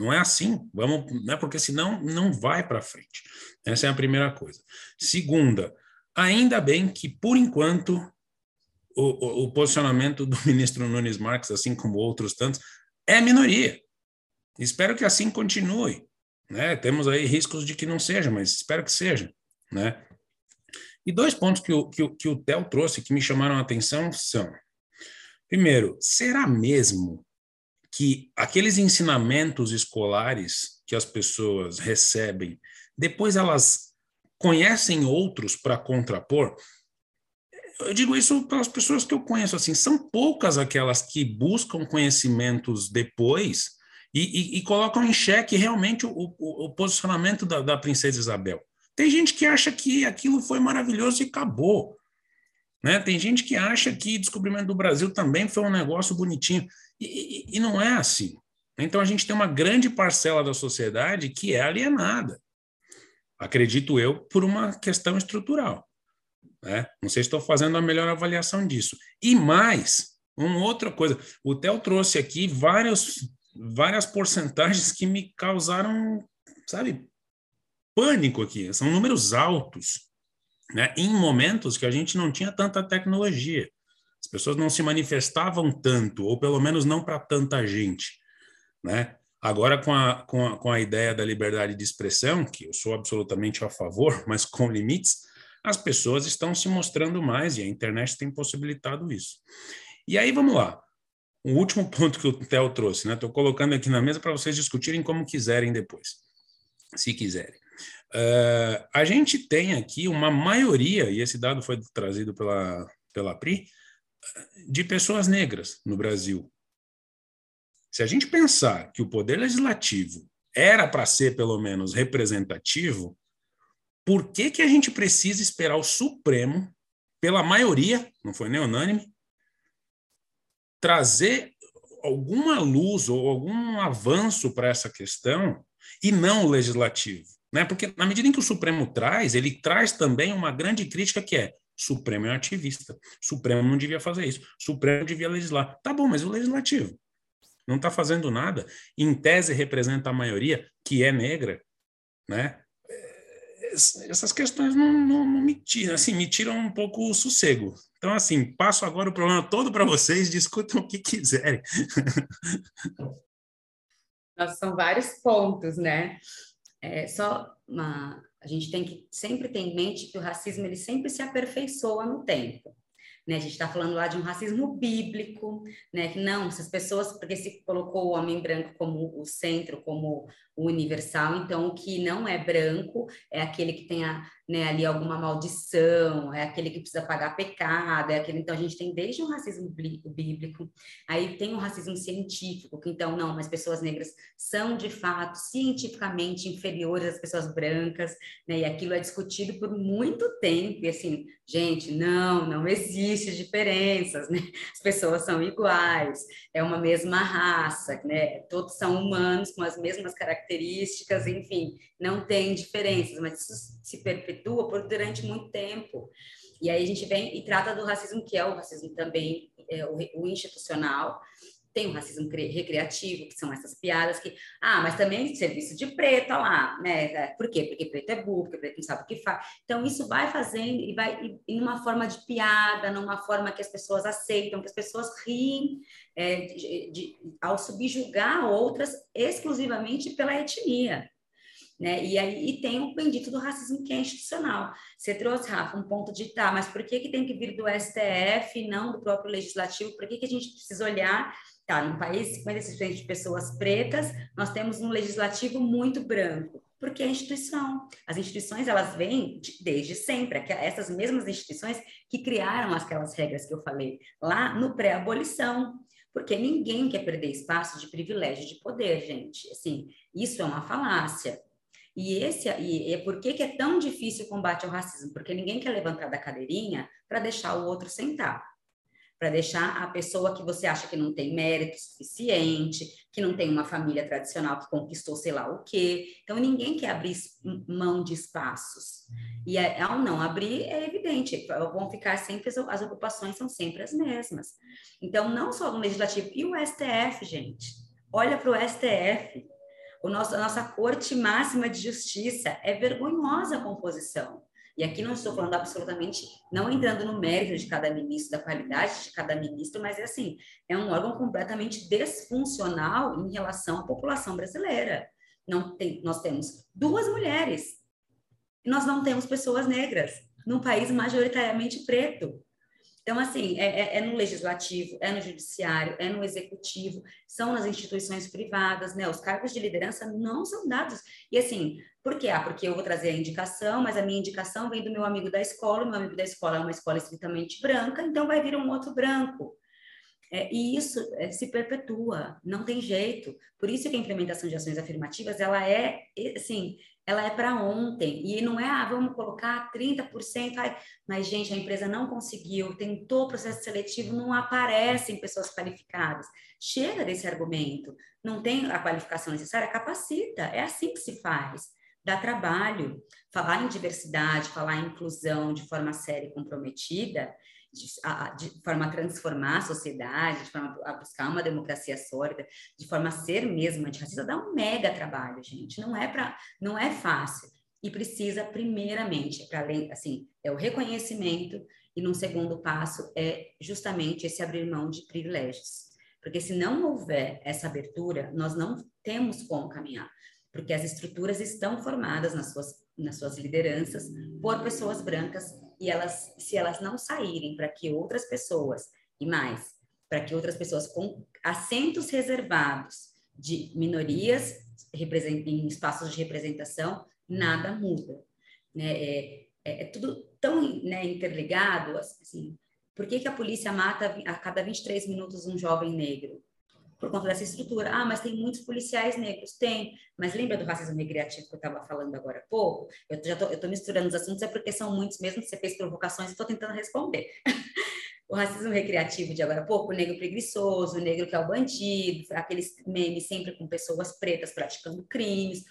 Speaker 1: Não é assim. Vamos, né? Porque senão não vai para frente. Essa é a primeira coisa. Segunda, ainda bem que por enquanto o, o, o posicionamento do ministro Nunes Marques, assim como outros tantos, é minoria. Espero que assim continue. Né? Temos aí riscos de que não seja, mas espero que seja. Né? E dois pontos que o, que, o, que o Theo trouxe que me chamaram a atenção são: primeiro, será mesmo que aqueles ensinamentos escolares que as pessoas recebem, depois elas conhecem outros para contrapor? eu digo isso para as pessoas que eu conheço, assim, são poucas aquelas que buscam conhecimentos depois e, e, e colocam em xeque realmente o, o, o posicionamento da, da, princesa Isabel. Tem gente que acha que aquilo foi maravilhoso e acabou. Né? Tem gente que acha que descobrimento do Brasil também foi um negócio bonitinho. E, e não é assim. Então a gente tem uma grande parcela da sociedade que é alienada. Acredito eu, por uma questão estrutural. Né? Não sei se estou fazendo a melhor avaliação disso. E mais, uma outra coisa, o Theo trouxe aqui várias, várias porcentagens que me causaram, sabe, pânico aqui. São números altos, né? em momentos que a gente não tinha tanta tecnologia. As pessoas não se manifestavam tanto, ou pelo menos não para tanta gente. Né? Agora, com a, com, a, com a ideia da liberdade de expressão, que eu sou absolutamente a favor, mas com limites, as pessoas estão se mostrando mais e a internet tem possibilitado isso. E aí, vamos lá. O último ponto que o Theo trouxe, né? Estou colocando aqui na mesa para vocês discutirem como quiserem depois, se quiserem. Uh, a gente tem aqui uma maioria, e esse dado foi trazido pela, pela PRI, de pessoas negras no Brasil. Se a gente pensar que o poder legislativo era para ser, pelo menos, representativo, por que, que a gente precisa esperar o Supremo, pela maioria, não foi nem unânime, trazer alguma luz ou algum avanço para essa questão e não o legislativo? Né? Porque na medida em que o Supremo traz, ele traz também uma grande crítica que é Supremo é um ativista. Supremo não devia fazer isso. Supremo devia legislar. Tá bom, mas o legislativo não está fazendo nada. Em tese representa a maioria que é negra, né? essas questões não, não, não, me tiram, assim, me tiram um pouco o sossego. Então, assim, passo agora o problema todo para vocês, discutam o que quiserem.
Speaker 3: Nossa, são vários pontos, né? É, só uma, a gente tem que sempre ter em mente que o racismo ele sempre se aperfeiçoa no tempo. Né? A gente está falando lá de um racismo bíblico, né? que não, essas pessoas, porque se colocou o homem branco como o centro, como o universal, então o que não é branco é aquele que tem a, né, ali alguma maldição, é aquele que precisa pagar pecado, é aquele. Então a gente tem desde o racismo bíblico, aí tem o racismo científico, que então não, mas pessoas negras são de fato cientificamente inferiores às pessoas brancas, né? E aquilo é discutido por muito tempo, e assim, gente, não, não existe diferenças, né? As pessoas são iguais, é uma mesma raça, né? Todos são humanos com as mesmas características, enfim, não tem diferenças, mas isso se perpetua por durante muito tempo. E aí a gente vem e trata do racismo que é o racismo também é, o, o institucional, tem o racismo recreativo, que são essas piadas que, ah, mas também serviço de preto, lá, né? É, por quê? Porque preto é burro, porque preto não sabe o que faz. Então, isso vai fazendo e vai em uma forma de piada, numa forma que as pessoas aceitam, que as pessoas riem é, de, de, ao subjugar outras exclusivamente pela etnia. Né? E aí e tem o bendito do racismo que é institucional. Você trouxe, Rafa, um ponto de tá, mas por que, que tem que vir do STF e não do próprio legislativo? Por que, que a gente precisa olhar? Tá, num país 56% de pessoas pretas, nós temos um legislativo muito branco. Porque é a instituição. As instituições, elas vêm de, desde sempre. Essas mesmas instituições que criaram aquelas regras que eu falei lá no pré-abolição porque ninguém quer perder espaço de privilégio de poder, gente. Assim, isso é uma falácia. E esse e é por que, que é tão difícil o combate ao racismo? Porque ninguém quer levantar da cadeirinha para deixar o outro sentar. para deixar a pessoa que você acha que não tem mérito suficiente, que não tem uma família tradicional que conquistou sei lá o quê. Então, ninguém quer abrir mão de espaços. E ao não abrir, é evidente, vão ficar sempre, as ocupações são sempre as mesmas. Então, não só no legislativo, e o STF, gente? Olha para o STF. O nosso, a nossa Corte Máxima de Justiça é vergonhosa a composição. E aqui não estou falando absolutamente, não entrando no mérito de cada ministro, da qualidade de cada ministro, mas é assim, é um órgão completamente desfuncional em relação à população brasileira. Não tem, nós temos duas mulheres, nós não temos pessoas negras, num país majoritariamente preto. Então, assim, é, é, é, no legislativo, é no judiciário, é no executivo, são nas instituições privadas, né? Os cargos de liderança não são dados. E assim, por quê? Ah, porque eu vou trazer a indicação, mas a minha indicação vem do meu amigo da escola, o meu amigo da escola é uma escola estritamente branca, então vai vir um outro branco. É, e isso é, se perpetua, não tem jeito. Por isso que a implementação de ações afirmativas, ela é, assim, ela é para ontem. E não é, ah, vamos colocar 30%. Ai, mas, gente, a empresa não conseguiu, tentou o processo seletivo, não aparecem pessoas qualificadas. Chega desse argumento. Não tem a qualificação necessária, capacita. É assim que se faz. Dá trabalho. Falar em diversidade, falar em inclusão de forma séria e comprometida de, de forma a transformar a sociedade, de forma a buscar uma democracia sólida, de forma a ser mesmo antirracista, dá um mega trabalho, gente. Não é para, não é fácil. E precisa, primeiramente, para além, assim, é o reconhecimento e num segundo passo é justamente esse abrir mão de privilégios. Porque se não houver essa abertura, nós não temos como caminhar, porque as estruturas estão formadas nas suas, nas suas lideranças por pessoas brancas e elas, se elas não saírem para que outras pessoas, e mais, para que outras pessoas com assentos reservados de minorias em espaços de representação, nada muda. Né? É, é, é tudo tão né, interligado, assim, por que, que a polícia mata a cada 23 minutos um jovem negro? Por conta dessa estrutura. Ah, mas tem muitos policiais negros. Tem, mas lembra do racismo recreativo que eu estava falando agora há pouco? Eu já estou misturando os assuntos, é porque são muitos mesmo, você fez provocações e estou tentando responder. o racismo recreativo de agora há pouco, o negro preguiçoso, o negro que é o bandido, aqueles memes sempre com pessoas pretas praticando crimes.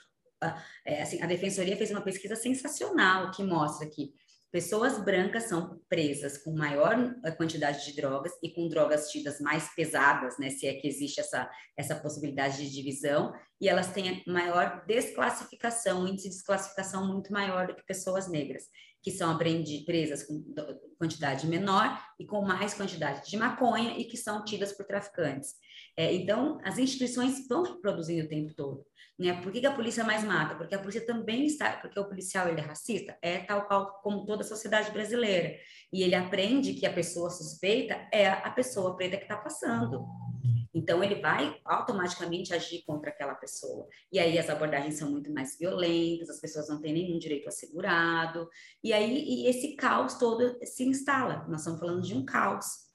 Speaker 3: É, assim, a Defensoria fez uma pesquisa sensacional que mostra que Pessoas brancas são presas com maior eh, quantidade de drogas e com drogas tidas mais pesadas, né, se é que existe essa, essa possibilidade de divisão, e elas têm maior desclassificação, índice de desclassificação muito maior do que pessoas negras, que são presas com quantidade menor e com mais quantidade de maconha e que são tidas por traficantes. É, então, as instituições estão reproduzindo o tempo todo. Né? Por que, que, a polícia mais mata? Porque a polícia também está, porque o policial ele é racista, é tal qual como toda a sociedade brasileira. E ele aprende que a pessoa suspeita é a pessoa preta que está passando. Então ele vai automaticamente agir contra aquela pessoa. E aí as abordagens são muito mais violentas, as pessoas não têm nenhum direito assegurado. E aí e esse caos todo se instala. Nós estamos falando de um caos.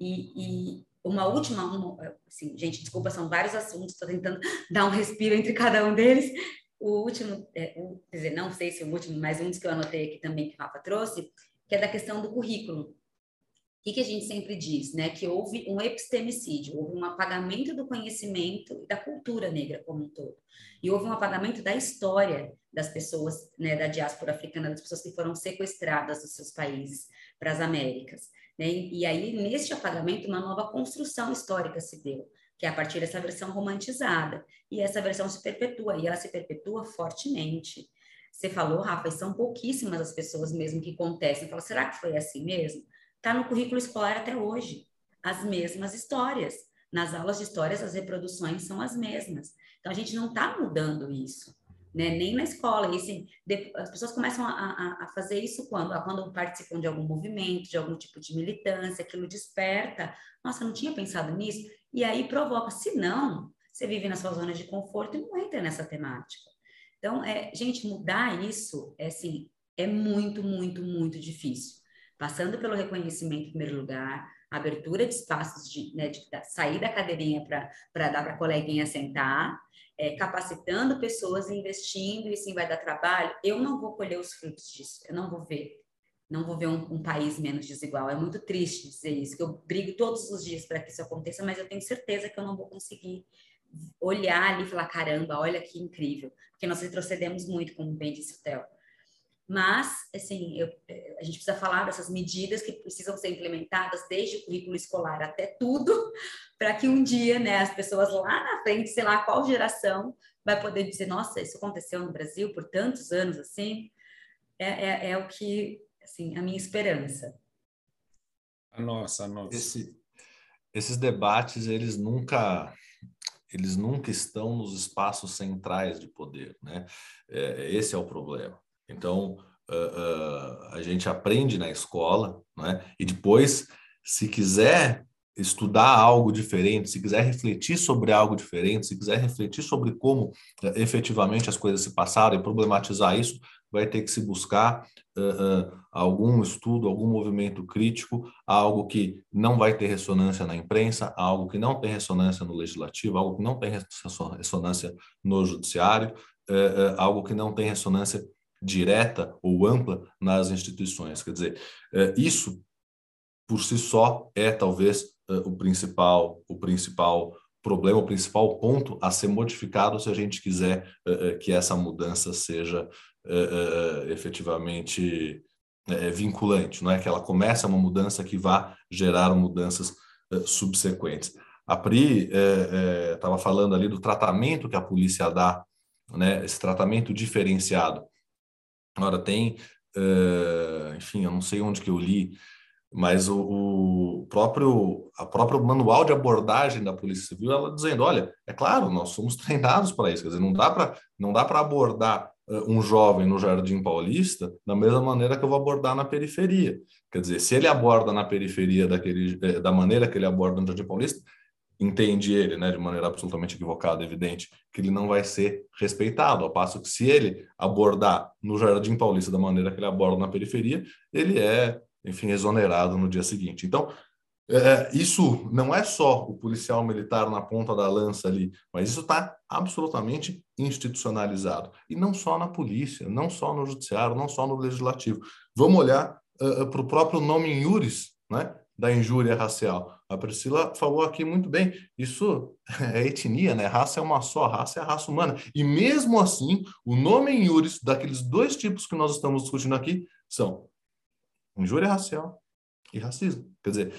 Speaker 3: E, e uma última, uma, assim, gente, desculpa, são vários assuntos, estou tentando dar um respiro entre cada um deles. O último, é, o, quer dizer, não sei se o último, mas um dos que eu anotei aqui também que o Rafa trouxe, que é da questão do currículo. O que, que a gente sempre diz, né? Que houve um epistemicídio, houve um apagamento do conhecimento e da cultura negra como um todo. E houve um apagamento da história das pessoas, né, da diáspora africana, das pessoas que foram sequestradas dos seus países para as Américas. Né? E aí, neste apagamento, uma nova construção histórica se deu, que é a partir dessa versão romantizada. E essa versão se perpetua, e ela se perpetua fortemente. Você falou, Rafa, e são pouquíssimas as pessoas mesmo que contestam. Fala, será que foi assim mesmo? Está no currículo escolar até hoje. As mesmas histórias. Nas aulas de histórias, as reproduções são as mesmas. Então, a gente não está mudando isso né? nem na escola. E assim, as pessoas começam a, a, a, fazer isso quando? Quando participam de algum movimento, de algum tipo de militância, aquilo desperta. Nossa, não tinha pensado nisso. E aí provoca. Se não, você vive na sua zona de conforto e não entra nessa temática. Então, é, gente, mudar isso é assim, é muito, muito, muito difícil. Passando pelo reconhecimento em primeiro lugar, abertura de espaços de, né, de sair da cadeirinha para dar para a coleguinha sentar, é, capacitando pessoas, investindo, e sim vai dar trabalho, eu não vou colher os frutos disso, eu não vou ver. não vou ver um, um, país menos desigual. É muito triste dizer isso, que eu brigo todos os dias para que isso aconteça, mas eu tenho certeza que eu não vou conseguir olhar ali e falar: caramba, olha que incrível, porque nós retrocedemos muito, como bem disse o Theo. Mas, assim, eu, a gente precisa falar dessas medidas que precisam ser implementadas desde o currículo escolar até tudo, para que um dia, né, as pessoas lá na frente, sei lá qual geração, vai poder dizer: nossa, isso aconteceu no Brasil por tantos anos assim. É, é, é o que assim, a minha esperança.
Speaker 1: A nossa, a nossa.
Speaker 2: Esse, esses debates, eles nunca eles nunca estão nos espaços centrais de poder, né? É, esse é o problema. Então, uh, uh, a gente aprende na escola, né? E depois, se quiser estudar algo diferente, se quiser refletir sobre algo diferente, se quiser refletir sobre como uh, efetivamente as coisas se passaram e problematizar isso, vai ter que se buscar uh, uh, algum estudo, algum movimento crítico, algo que não vai ter ressonância na imprensa, algo que não tem ressonância no legislativo, algo que não tem ressonância no judiciário, uh, algo que não tem ressonância direta ou ampla nas instituições. Quer dizer, isso por si só é talvez o principal, o principal problema, o principal ponto a ser modificado se a gente quiser que essa mudança seja efetivamente vinculante, não é que ela começa uma mudança que vá gerar mudanças subsequentes. A Pri estava falando ali do tratamento que a polícia dá, né, esse tratamento diferenciado. Agora tem, enfim, eu não sei onde que eu li, mas o, o, próprio a próprio manual de abordagem da Polícia Civil ela dizendo, olha, é claro, nós somos treinados para isso, quer dizer, não dá para não dá para abordar um jovem no Jardim Paulista da mesma maneira que eu vou abordar na periferia. Quer dizer, se ele aborda na periferia daquele, eh, da maneira que ele aborda no Jardim Paulista, entende ele, né, de maneira absolutamente equivocada, evidente, que ele não vai ser respeitado, ao passo que se ele abordar no Jardim Paulista da maneira que ele aborda na periferia, ele é, enfim, exonerado no dia seguinte. Então, é, isso não é só o policial militar na ponta da lança ali, mas isso está absolutamente institucionalizado. E não só na polícia, não só no judiciário, não só no legislativo. Vamos olhar uh, para o próprio nome injuris, né, da injúria racial. A Priscila falou aqui muito bem, isso é etnia, né? Raça é uma só, raça é a raça humana. E mesmo assim, o nome injuris daqueles dois tipos que nós estamos discutindo aqui são injúria racial e racismo. Quer dizer,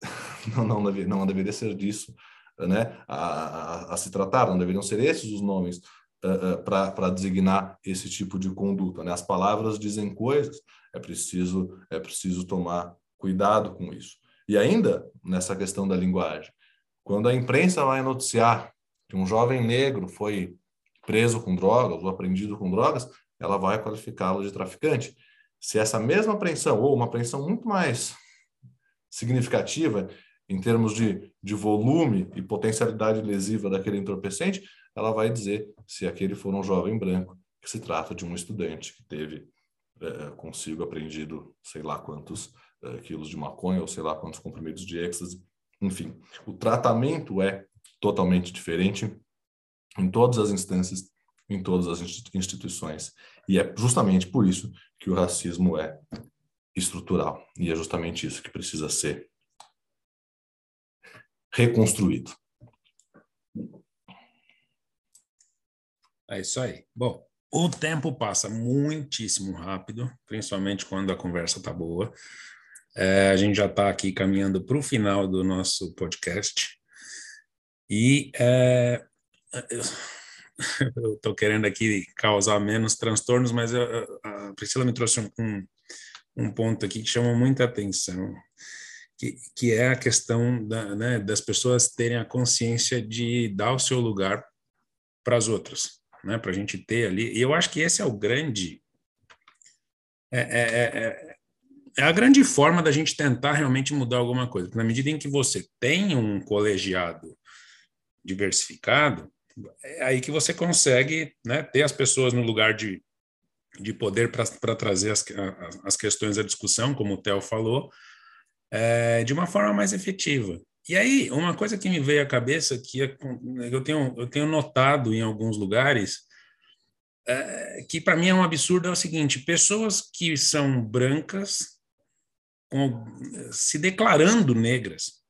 Speaker 2: não, não, deve, não deveria ser disso né, a, a, a, se tratar, não deveriam ser esses os nomes uh, uh, para designar esse tipo de conduta. Né? As palavras dizem coisas, é preciso, é preciso tomar cuidado com isso. E ainda nessa questão da linguagem, quando a imprensa vai noticiar que um jovem negro foi preso com drogas ou apreendido com drogas, ela vai qualificá-lo de traficante. Se essa mesma apreensão, ou uma apreensão muito mais significativa em termos de, de volume e potencialidade lesiva daquele entorpecente, ela vai dizer se aquele for um jovem branco, que se trata de um estudante que teve é, consigo apreendido sei lá quantos é, quilos de maconha ou sei lá quantos comprimidos de êxtase. Enfim, o tratamento é totalmente diferente em todas as instâncias, em todas as instituições. E é justamente por isso que o racismo é estrutural. E é justamente isso que precisa ser reconstruído.
Speaker 1: É isso aí. Bom, o tempo passa muitíssimo rápido, principalmente quando a conversa está boa. É, a gente já está aqui caminhando para o final do nosso podcast. E é, eu estou querendo aqui causar menos transtornos, mas eu, a Priscila me trouxe um, um ponto aqui que chama muita atenção, que, que é a questão da, né, das pessoas terem a consciência de dar o seu lugar para as outras, né, para a gente ter ali. E eu acho que esse é o grande. É, é, a grande forma da gente tentar realmente mudar alguma coisa. Porque na medida em que você tem um colegiado diversificado, é aí que você consegue né, ter as pessoas no lugar de de poder para trazer as, as questões à discussão, como o Theo falou, é, de uma forma mais efetiva. E aí, uma coisa que me veio à cabeça, que é eu tenho, eu tenho notado em alguns lugares, é, que para mim é um absurdo é o seguinte: pessoas que são brancas com, se declarando negras,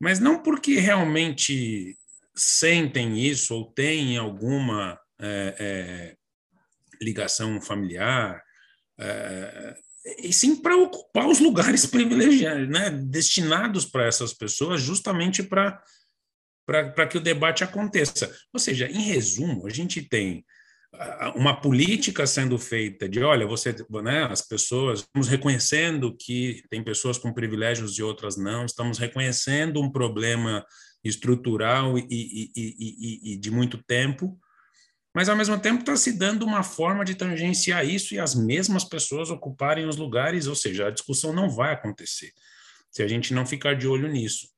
Speaker 1: mas não porque realmente sentem isso ou têm alguma é, é, ligação familiar, é, e sim para ocupar os lugares privilegiados, né, destinados para essas pessoas, justamente para para que o debate aconteça. Ou seja, em resumo, a gente tem uma política sendo feita de, olha, você, né, as pessoas, estamos reconhecendo que tem pessoas com privilégios e outras não, estamos reconhecendo um problema estrutural e, e, e, e de muito tempo, mas ao mesmo tempo está se dando uma forma de tangenciar isso e as mesmas pessoas ocuparem os lugares, ou seja, a discussão não vai acontecer se a gente não ficar de olho nisso.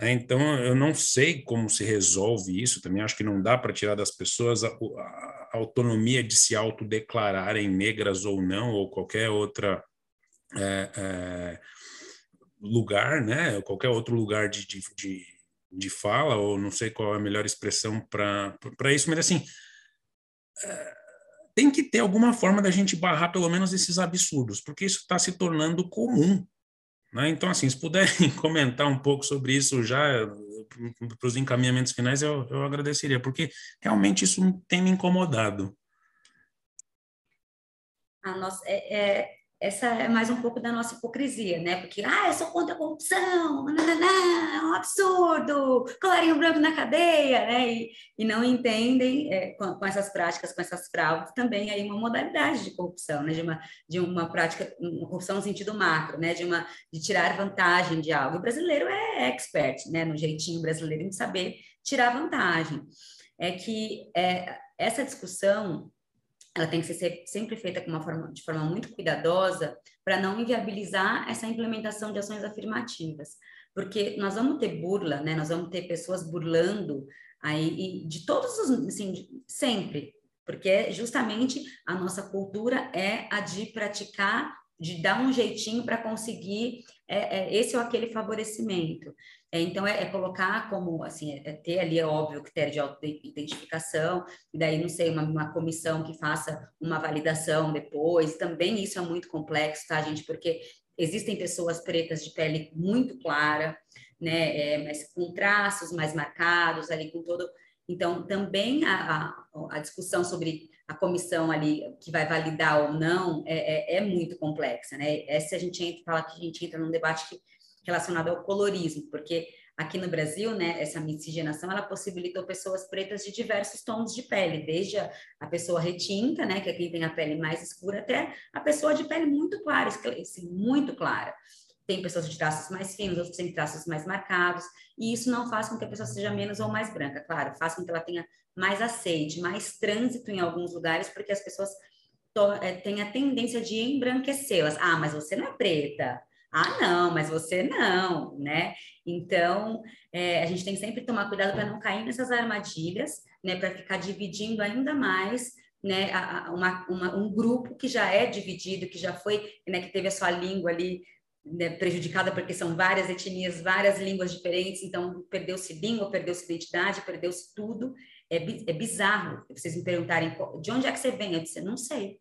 Speaker 1: É, então, eu não sei como se resolve isso, também acho que não dá para tirar das pessoas a, a, autonomia de se autodeclararem negras ou não, ou qualquer outra é, é, lugar, né? qualquer outro lugar de, de, de, de, fala, ou não sei qual é a melhor expressão para isso, mas assim, é, tem que ter alguma forma da gente barrar pelo menos esses absurdos, porque isso está se tornando comum né? Então, assim, se puderem comentar um pouco sobre isso já para os encaminhamentos finais, eu, eu agradeceria, porque realmente isso tem me incomodado.
Speaker 3: A nossa, é, é, essa é mais um pouco da nossa hipocrisia, né? Porque, ah, eu sou contra a corrupção, é um absurdo, colarinho branco na cadeia, né? E, e não entendem é, com, com, essas práticas, com essas fraudes, também aí uma modalidade de corrupção, né? De uma, de uma prática, uma corrupção no sentido macro, né? De, uma, de tirar vantagem de algo. O brasileiro é expert, né? No jeitinho brasileiro de saber tirar vantagem. É que é, essa discussão ela tem que ser sempre feita com uma forma, de forma muito cuidadosa para não inviabilizar essa implementação de ações afirmativas, porque nós vamos ter burla, né? Nós vamos ter pessoas burlando aí de todos os, assim, sempre, porque justamente a nossa cultura é a de praticar, de dar um jeitinho para conseguir é, é, esse ou aquele favorecimento. É, então, é, é, colocar como, assim, é, é ter ali, é óbvio, critério de autoidentificação, e daí, não sei, uma, uma comissão que faça uma validação depois, também isso é muito complexo, tá, gente? Porque existem pessoas pretas de pele muito clara, né, é, mas com traços mais marcados, ali com todo... Então, também a, a, a, discussão sobre a comissão ali, que vai validar ou não, é, é, é muito complexa, né? Essa a gente entra, fala que a gente entra num debate que relacionado ao colorismo, porque aqui no Brasil, né, essa miscigenação, ela possibilitou pessoas pretas de diversos tons de pele, desde a, a pessoa retinta, né, que é quem tem a pele mais escura, até a pessoa de pele muito clara, assim, muito clara. Tem pessoas de traços mais finos, outros têm traços mais marcados, e isso não faz com que a pessoa seja menos ou mais branca, claro, faz com que ela tenha mais aceite, mais trânsito em alguns lugares, porque as pessoas é, têm a tendência de embranquecê-las. Ah, mas você não é preta, ah, não, mas você não, né? Então, é, a gente tem que sempre tomar cuidado para não cair nessas armadilhas, né? Para ficar dividindo ainda mais, né? A, a, uma, uma, um grupo que já é dividido, que já foi, né? Que teve a sua língua ali né, prejudicada porque são várias etnias, várias línguas diferentes, então perdeu-se língua, perdeu-se identidade, perdeu-se tudo. É, é bizarro vocês me perguntarem de onde é que você vem. Eu disse, não sei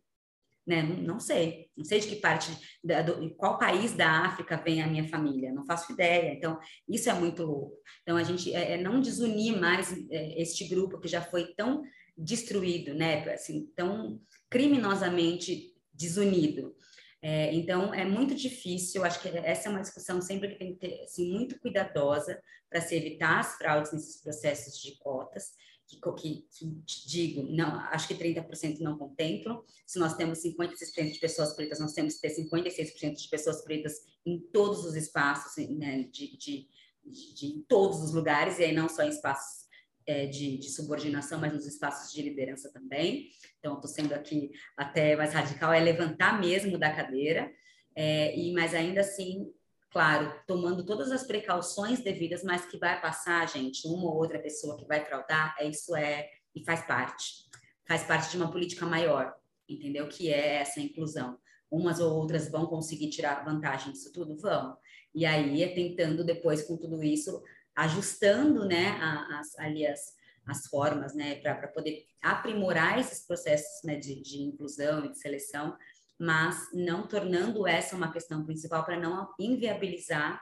Speaker 3: né? Não, sei, não sei de que parte, da, do, qual país da África vem a minha família, não faço ideia. Então, isso é muito louco. Então, a gente é, é não desunir mais é, este grupo que já foi tão destruído, né? Assim, tão criminosamente desunido. É, então, é muito difícil, acho que essa é uma discussão sempre que tem que ter, assim, muito cuidadosa para se evitar as fraudes nesses processos de cotas que, que, digo, não, acho que 30% não contemplam. Se nós temos 56% de pessoas pretas, nós temos que ter 56% de pessoas pretas em todos os espaços, né, de, de, de, de, todos os lugares, e aí não só em espaços é, de, de, subordinação, mas nos espaços de liderança também. Então, estou sendo aqui até mais radical, é levantar mesmo da cadeira, é, e mas ainda assim claro, tomando todas as precauções devidas, mas que vai passar, gente, uma ou outra pessoa que vai fraudar, é isso é e faz parte. Faz parte de uma política maior, entendeu? Que é essa inclusão. Umas ou outras vão conseguir tirar vantagem disso tudo? Vão. E aí é tentando depois com tudo isso, ajustando, né, as, ali as, as formas, né, para poder aprimorar esses processos né, de, de inclusão e de seleção, mas não tornando essa uma questão principal para não inviabilizar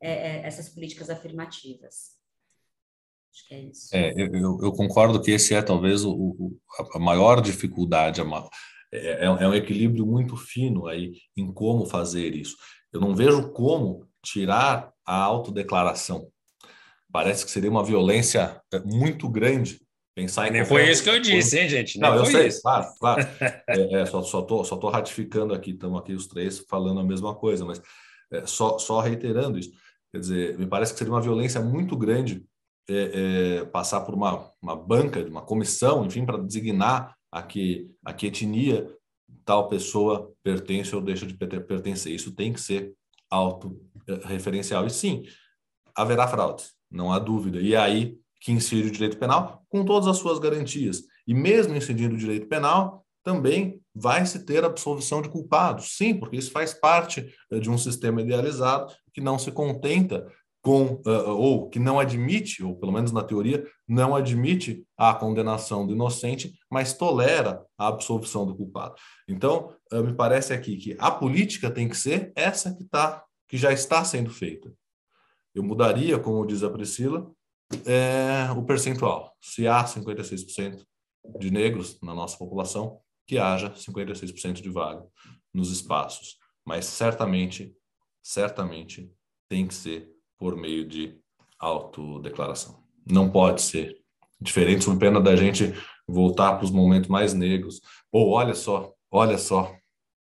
Speaker 3: é, é, essas políticas afirmativas.
Speaker 2: Acho que é isso. É, eu, eu, concordo que esse é talvez o, o a maior dificuldade, a, é, é, é um equilíbrio muito fino aí em como fazer isso. Eu não vejo como tirar a autodeclaração. Parece que seria uma violência é, muito grande pensar em.
Speaker 1: Nem foi isso que eu disse, hein, gente?
Speaker 2: Nem não, eu sei, isso. claro, claro. é, é, só, só, tô, só tô ratificando aqui, estamos aqui os três falando a mesma coisa, mas é, só, só reiterando isso. Quer dizer, me parece que seria uma violência muito grande é, é, passar por uma, uma banca, uma comissão, enfim, para designar a que, a que etnia tal pessoa pertence ou deixa de pertencer. Isso tem que ser autorreferencial. E sim, haverá fraudes, não há dúvida. E é aí que incide o direito penal com todas as suas garantias. E mesmo incidindo o direito penal, também vai se ter absolvição de culpados. Sim, porque isso faz parte eh, de um sistema idealizado que não se contenta com, uh, ou que não admite, ou pelo menos na teoria, não admite a condenação do inocente, mas tolera a absolvição do culpado. Então, me parece aqui que a política tem que ser essa que, tá, que já está sendo feita. Eu mudaria, como diz a Priscila, é, o percentual. Se há 56% de negros na nossa população, que haja 56% de vaga nos espaços. Mas certamente, certamente tem que ser por meio de autodeclaração. Não pode ser diferente, sob pena da gente voltar para os momentos mais negros. Pô, olha só, olha só,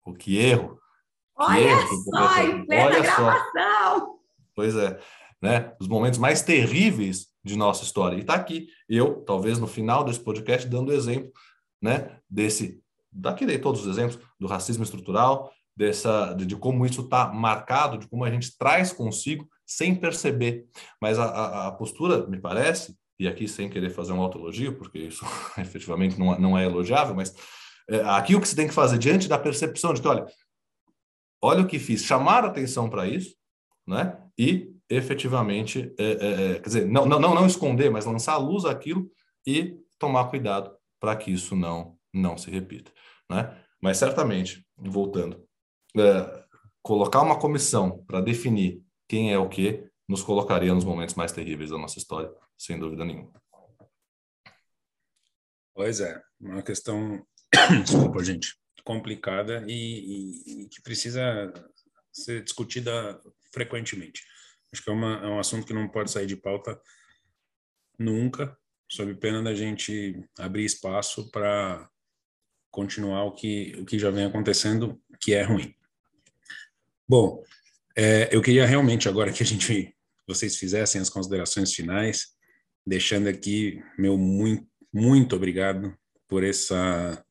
Speaker 2: o que erro.
Speaker 3: Que olha erro, só, em plena olha gravação. Só.
Speaker 2: Pois é, né? Os momentos mais terríveis de nossa história. E está aqui, eu, talvez no final desse podcast, dando exemplo, né, desse, daqui dei todos os exemplos, do racismo estrutural, dessa, de, de como isso está marcado, de como a gente traz consigo sem perceber. Mas a, a, a, postura, me parece, e aqui sem querer fazer um autoelogio, porque isso efetivamente não, não é elogiável, mas é, aqui o que se tem que fazer diante da percepção de que, olha, olha o que fiz, chamar atenção para isso, né? E efetivamente, é, é, é, quer dizer, não, não, não, esconder, mas lançar a luz aquilo e tomar cuidado para que isso não, não se repita, né? Mas certamente, voltando, é, colocar uma comissão para definir quem é o que, nos colocaria nos momentos mais terríveis da nossa história, sem dúvida nenhuma.
Speaker 1: Pois é, uma questão, desculpa, gente, complicada e, e, e, que precisa ser discutida frequentemente. Acho que é, uma, é um assunto que não pode sair de pauta nunca, sob pena da gente abrir espaço para continuar o que, o que já vem acontecendo, que é ruim. Bom, é, eu queria realmente agora que a gente, vocês fizessem as considerações finais, deixando aqui meu muito, muito obrigado por essa,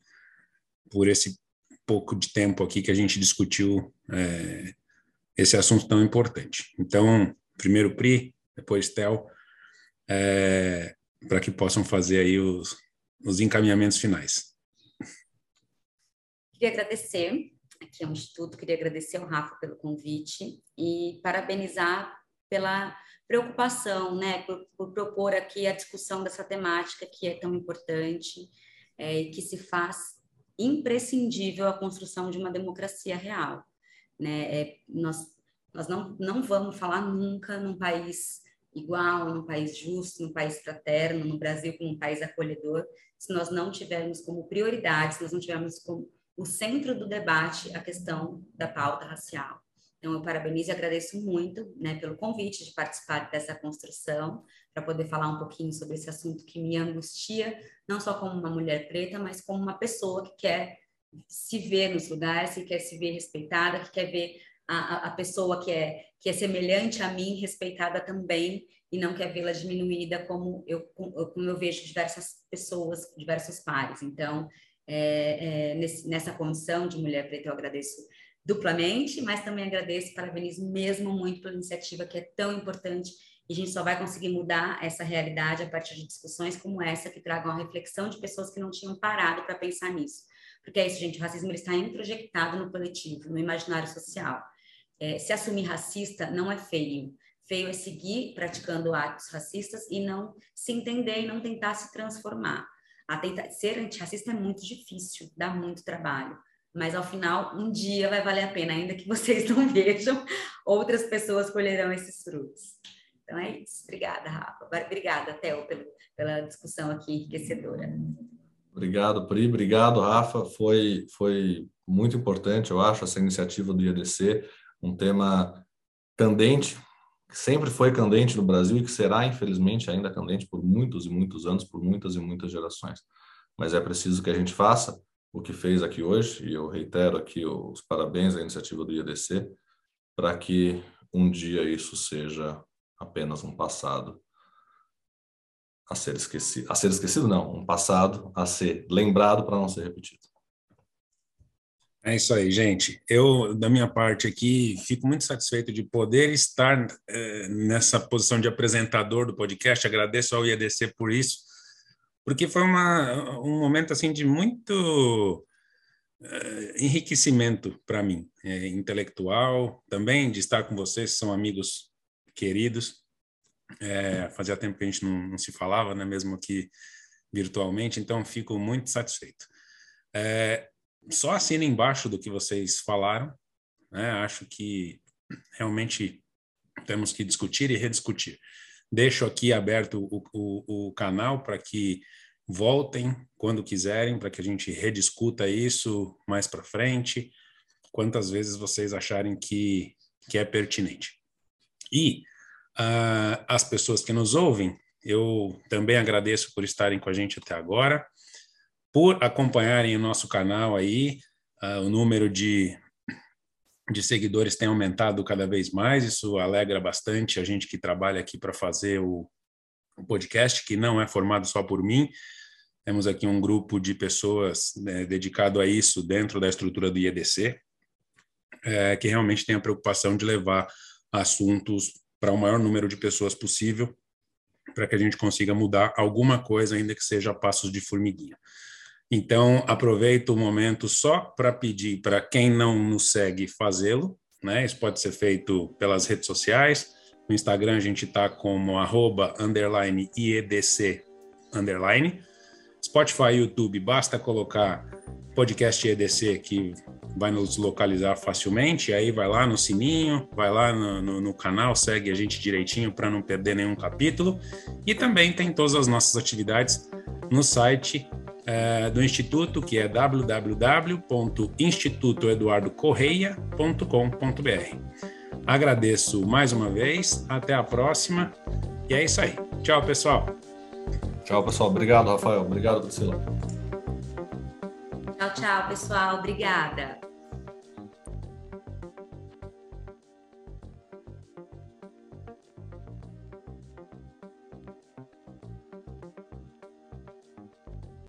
Speaker 1: por esse pouco de tempo aqui que a gente discutiu é, esse assunto tão importante. Então, primeiro Pri, depois Tel, é, para que possam fazer aí os, os encaminhamentos finais.
Speaker 3: Queria agradecer aqui é um instituto. Queria agradecer ao Rafa pelo convite e parabenizar pela preocupação, né, por, por propor aqui a discussão dessa temática que é tão importante é, e que se faz imprescindível a construção de uma democracia real. Né? É, nós nós não, não vamos falar nunca num país igual, num país justo, num país fraterno, no Brasil como um país acolhedor, se nós não tivermos como prioridade, se nós não tivermos como o centro do debate a questão da pauta racial. Então, eu parabenizo e agradeço muito né, pelo convite de participar dessa construção, para poder falar um pouquinho sobre esse assunto que me angustia, não só como uma mulher preta, mas como uma pessoa que quer se ver nos lugares, que quer se ver respeitada, que quer ver a, a pessoa que é, que é semelhante a mim respeitada também, e não quer vê-la diminuída como eu, como eu vejo diversas pessoas, diversos pares. Então, é, é, nesse, nessa condição de mulher preta, eu agradeço duplamente, mas também agradeço parabenizo mesmo muito pela iniciativa que é tão importante e a gente só vai conseguir mudar essa realidade a partir de discussões como essa que tragam a reflexão de pessoas que não tinham parado para pensar nisso. Porque é isso, gente, o racismo está introjectado no coletivo, no imaginário social. É, se assumir racista não é feio. feio é seguir praticando atos racistas e não se entender e não tentar se transformar. A tentar, ser antirracista é muito difícil, dá muito trabalho. Mas ao final, um dia vai valer a pena, ainda que vocês não vejam, outras pessoas colherão esses frutos. Então é isso. Obrigada, Rafa. Obrigada, Theo, pela discussão aqui enriquecedora.
Speaker 2: Obrigado, Pri. Obrigado, Rafa. Foi, foi muito importante, eu acho, essa iniciativa do IADC, um tema candente, que sempre foi candente no Brasil e que será, infelizmente, ainda candente por muitos e muitos anos, por muitas e muitas gerações. Mas é preciso que a gente faça o que fez aqui hoje, e eu reitero aqui os parabéns à iniciativa do IADC, para que um dia isso seja apenas um passado a ser esquecido. A ser esquecido, não, um passado a ser lembrado para não ser repetido.
Speaker 1: É isso aí, gente. Eu, da minha parte aqui, fico muito satisfeito de poder estar é, nessa posição de apresentador do podcast. Agradeço ao IEDC por isso, porque foi uma, um momento assim de muito é, enriquecimento para mim, é, intelectual, também de estar com vocês, são amigos queridos. Fazia tempo que a gente não, não se falava, né, mesmo aqui virtualmente, então fico muito satisfeito. É, só assina embaixo do que vocês falaram. Né? Acho que realmente temos que discutir e rediscutir. Deixo aqui aberto o, o, o canal para que voltem quando quiserem, para que a gente rediscuta isso mais para frente, quantas vezes vocês acharem que, que é pertinente. E uh, as pessoas que nos ouvem, eu também agradeço por estarem com a gente até agora por acompanharem o nosso canal aí. Uh, o número de, de seguidores tem aumentado cada vez mais, isso alegra bastante a gente que trabalha aqui para fazer o, o, podcast, que não é formado só por mim. Temos aqui um grupo de pessoas né, dedicado a isso dentro da estrutura do IEDC, é, que realmente tem a preocupação de levar assuntos para o maior número de pessoas possível, para que a gente consiga mudar alguma coisa, ainda que seja passos de formiguinha. Então, aproveito o momento só para pedir para quem não nos segue fazê-lo, né? Isso pode ser feito pelas redes sociais. No Instagram a gente está como arroba, underline, IEDC, underline. Spotify YouTube, basta colocar podcast EDC que vai nos localizar facilmente. Aí vai lá no sininho, vai lá no, no, no canal, segue a gente direitinho para não perder nenhum capítulo. E também tem todas as nossas atividades no site é, do Instituto, que é www.institutoeduardocorreia.com.br. Agradeço mais uma vez, até a próxima, e é isso aí. Tchau, pessoal.
Speaker 2: Tchau, pessoal. Obrigado, Rafael. Obrigado, Priscila.
Speaker 3: Tchau, tchau, pessoal. Obrigada.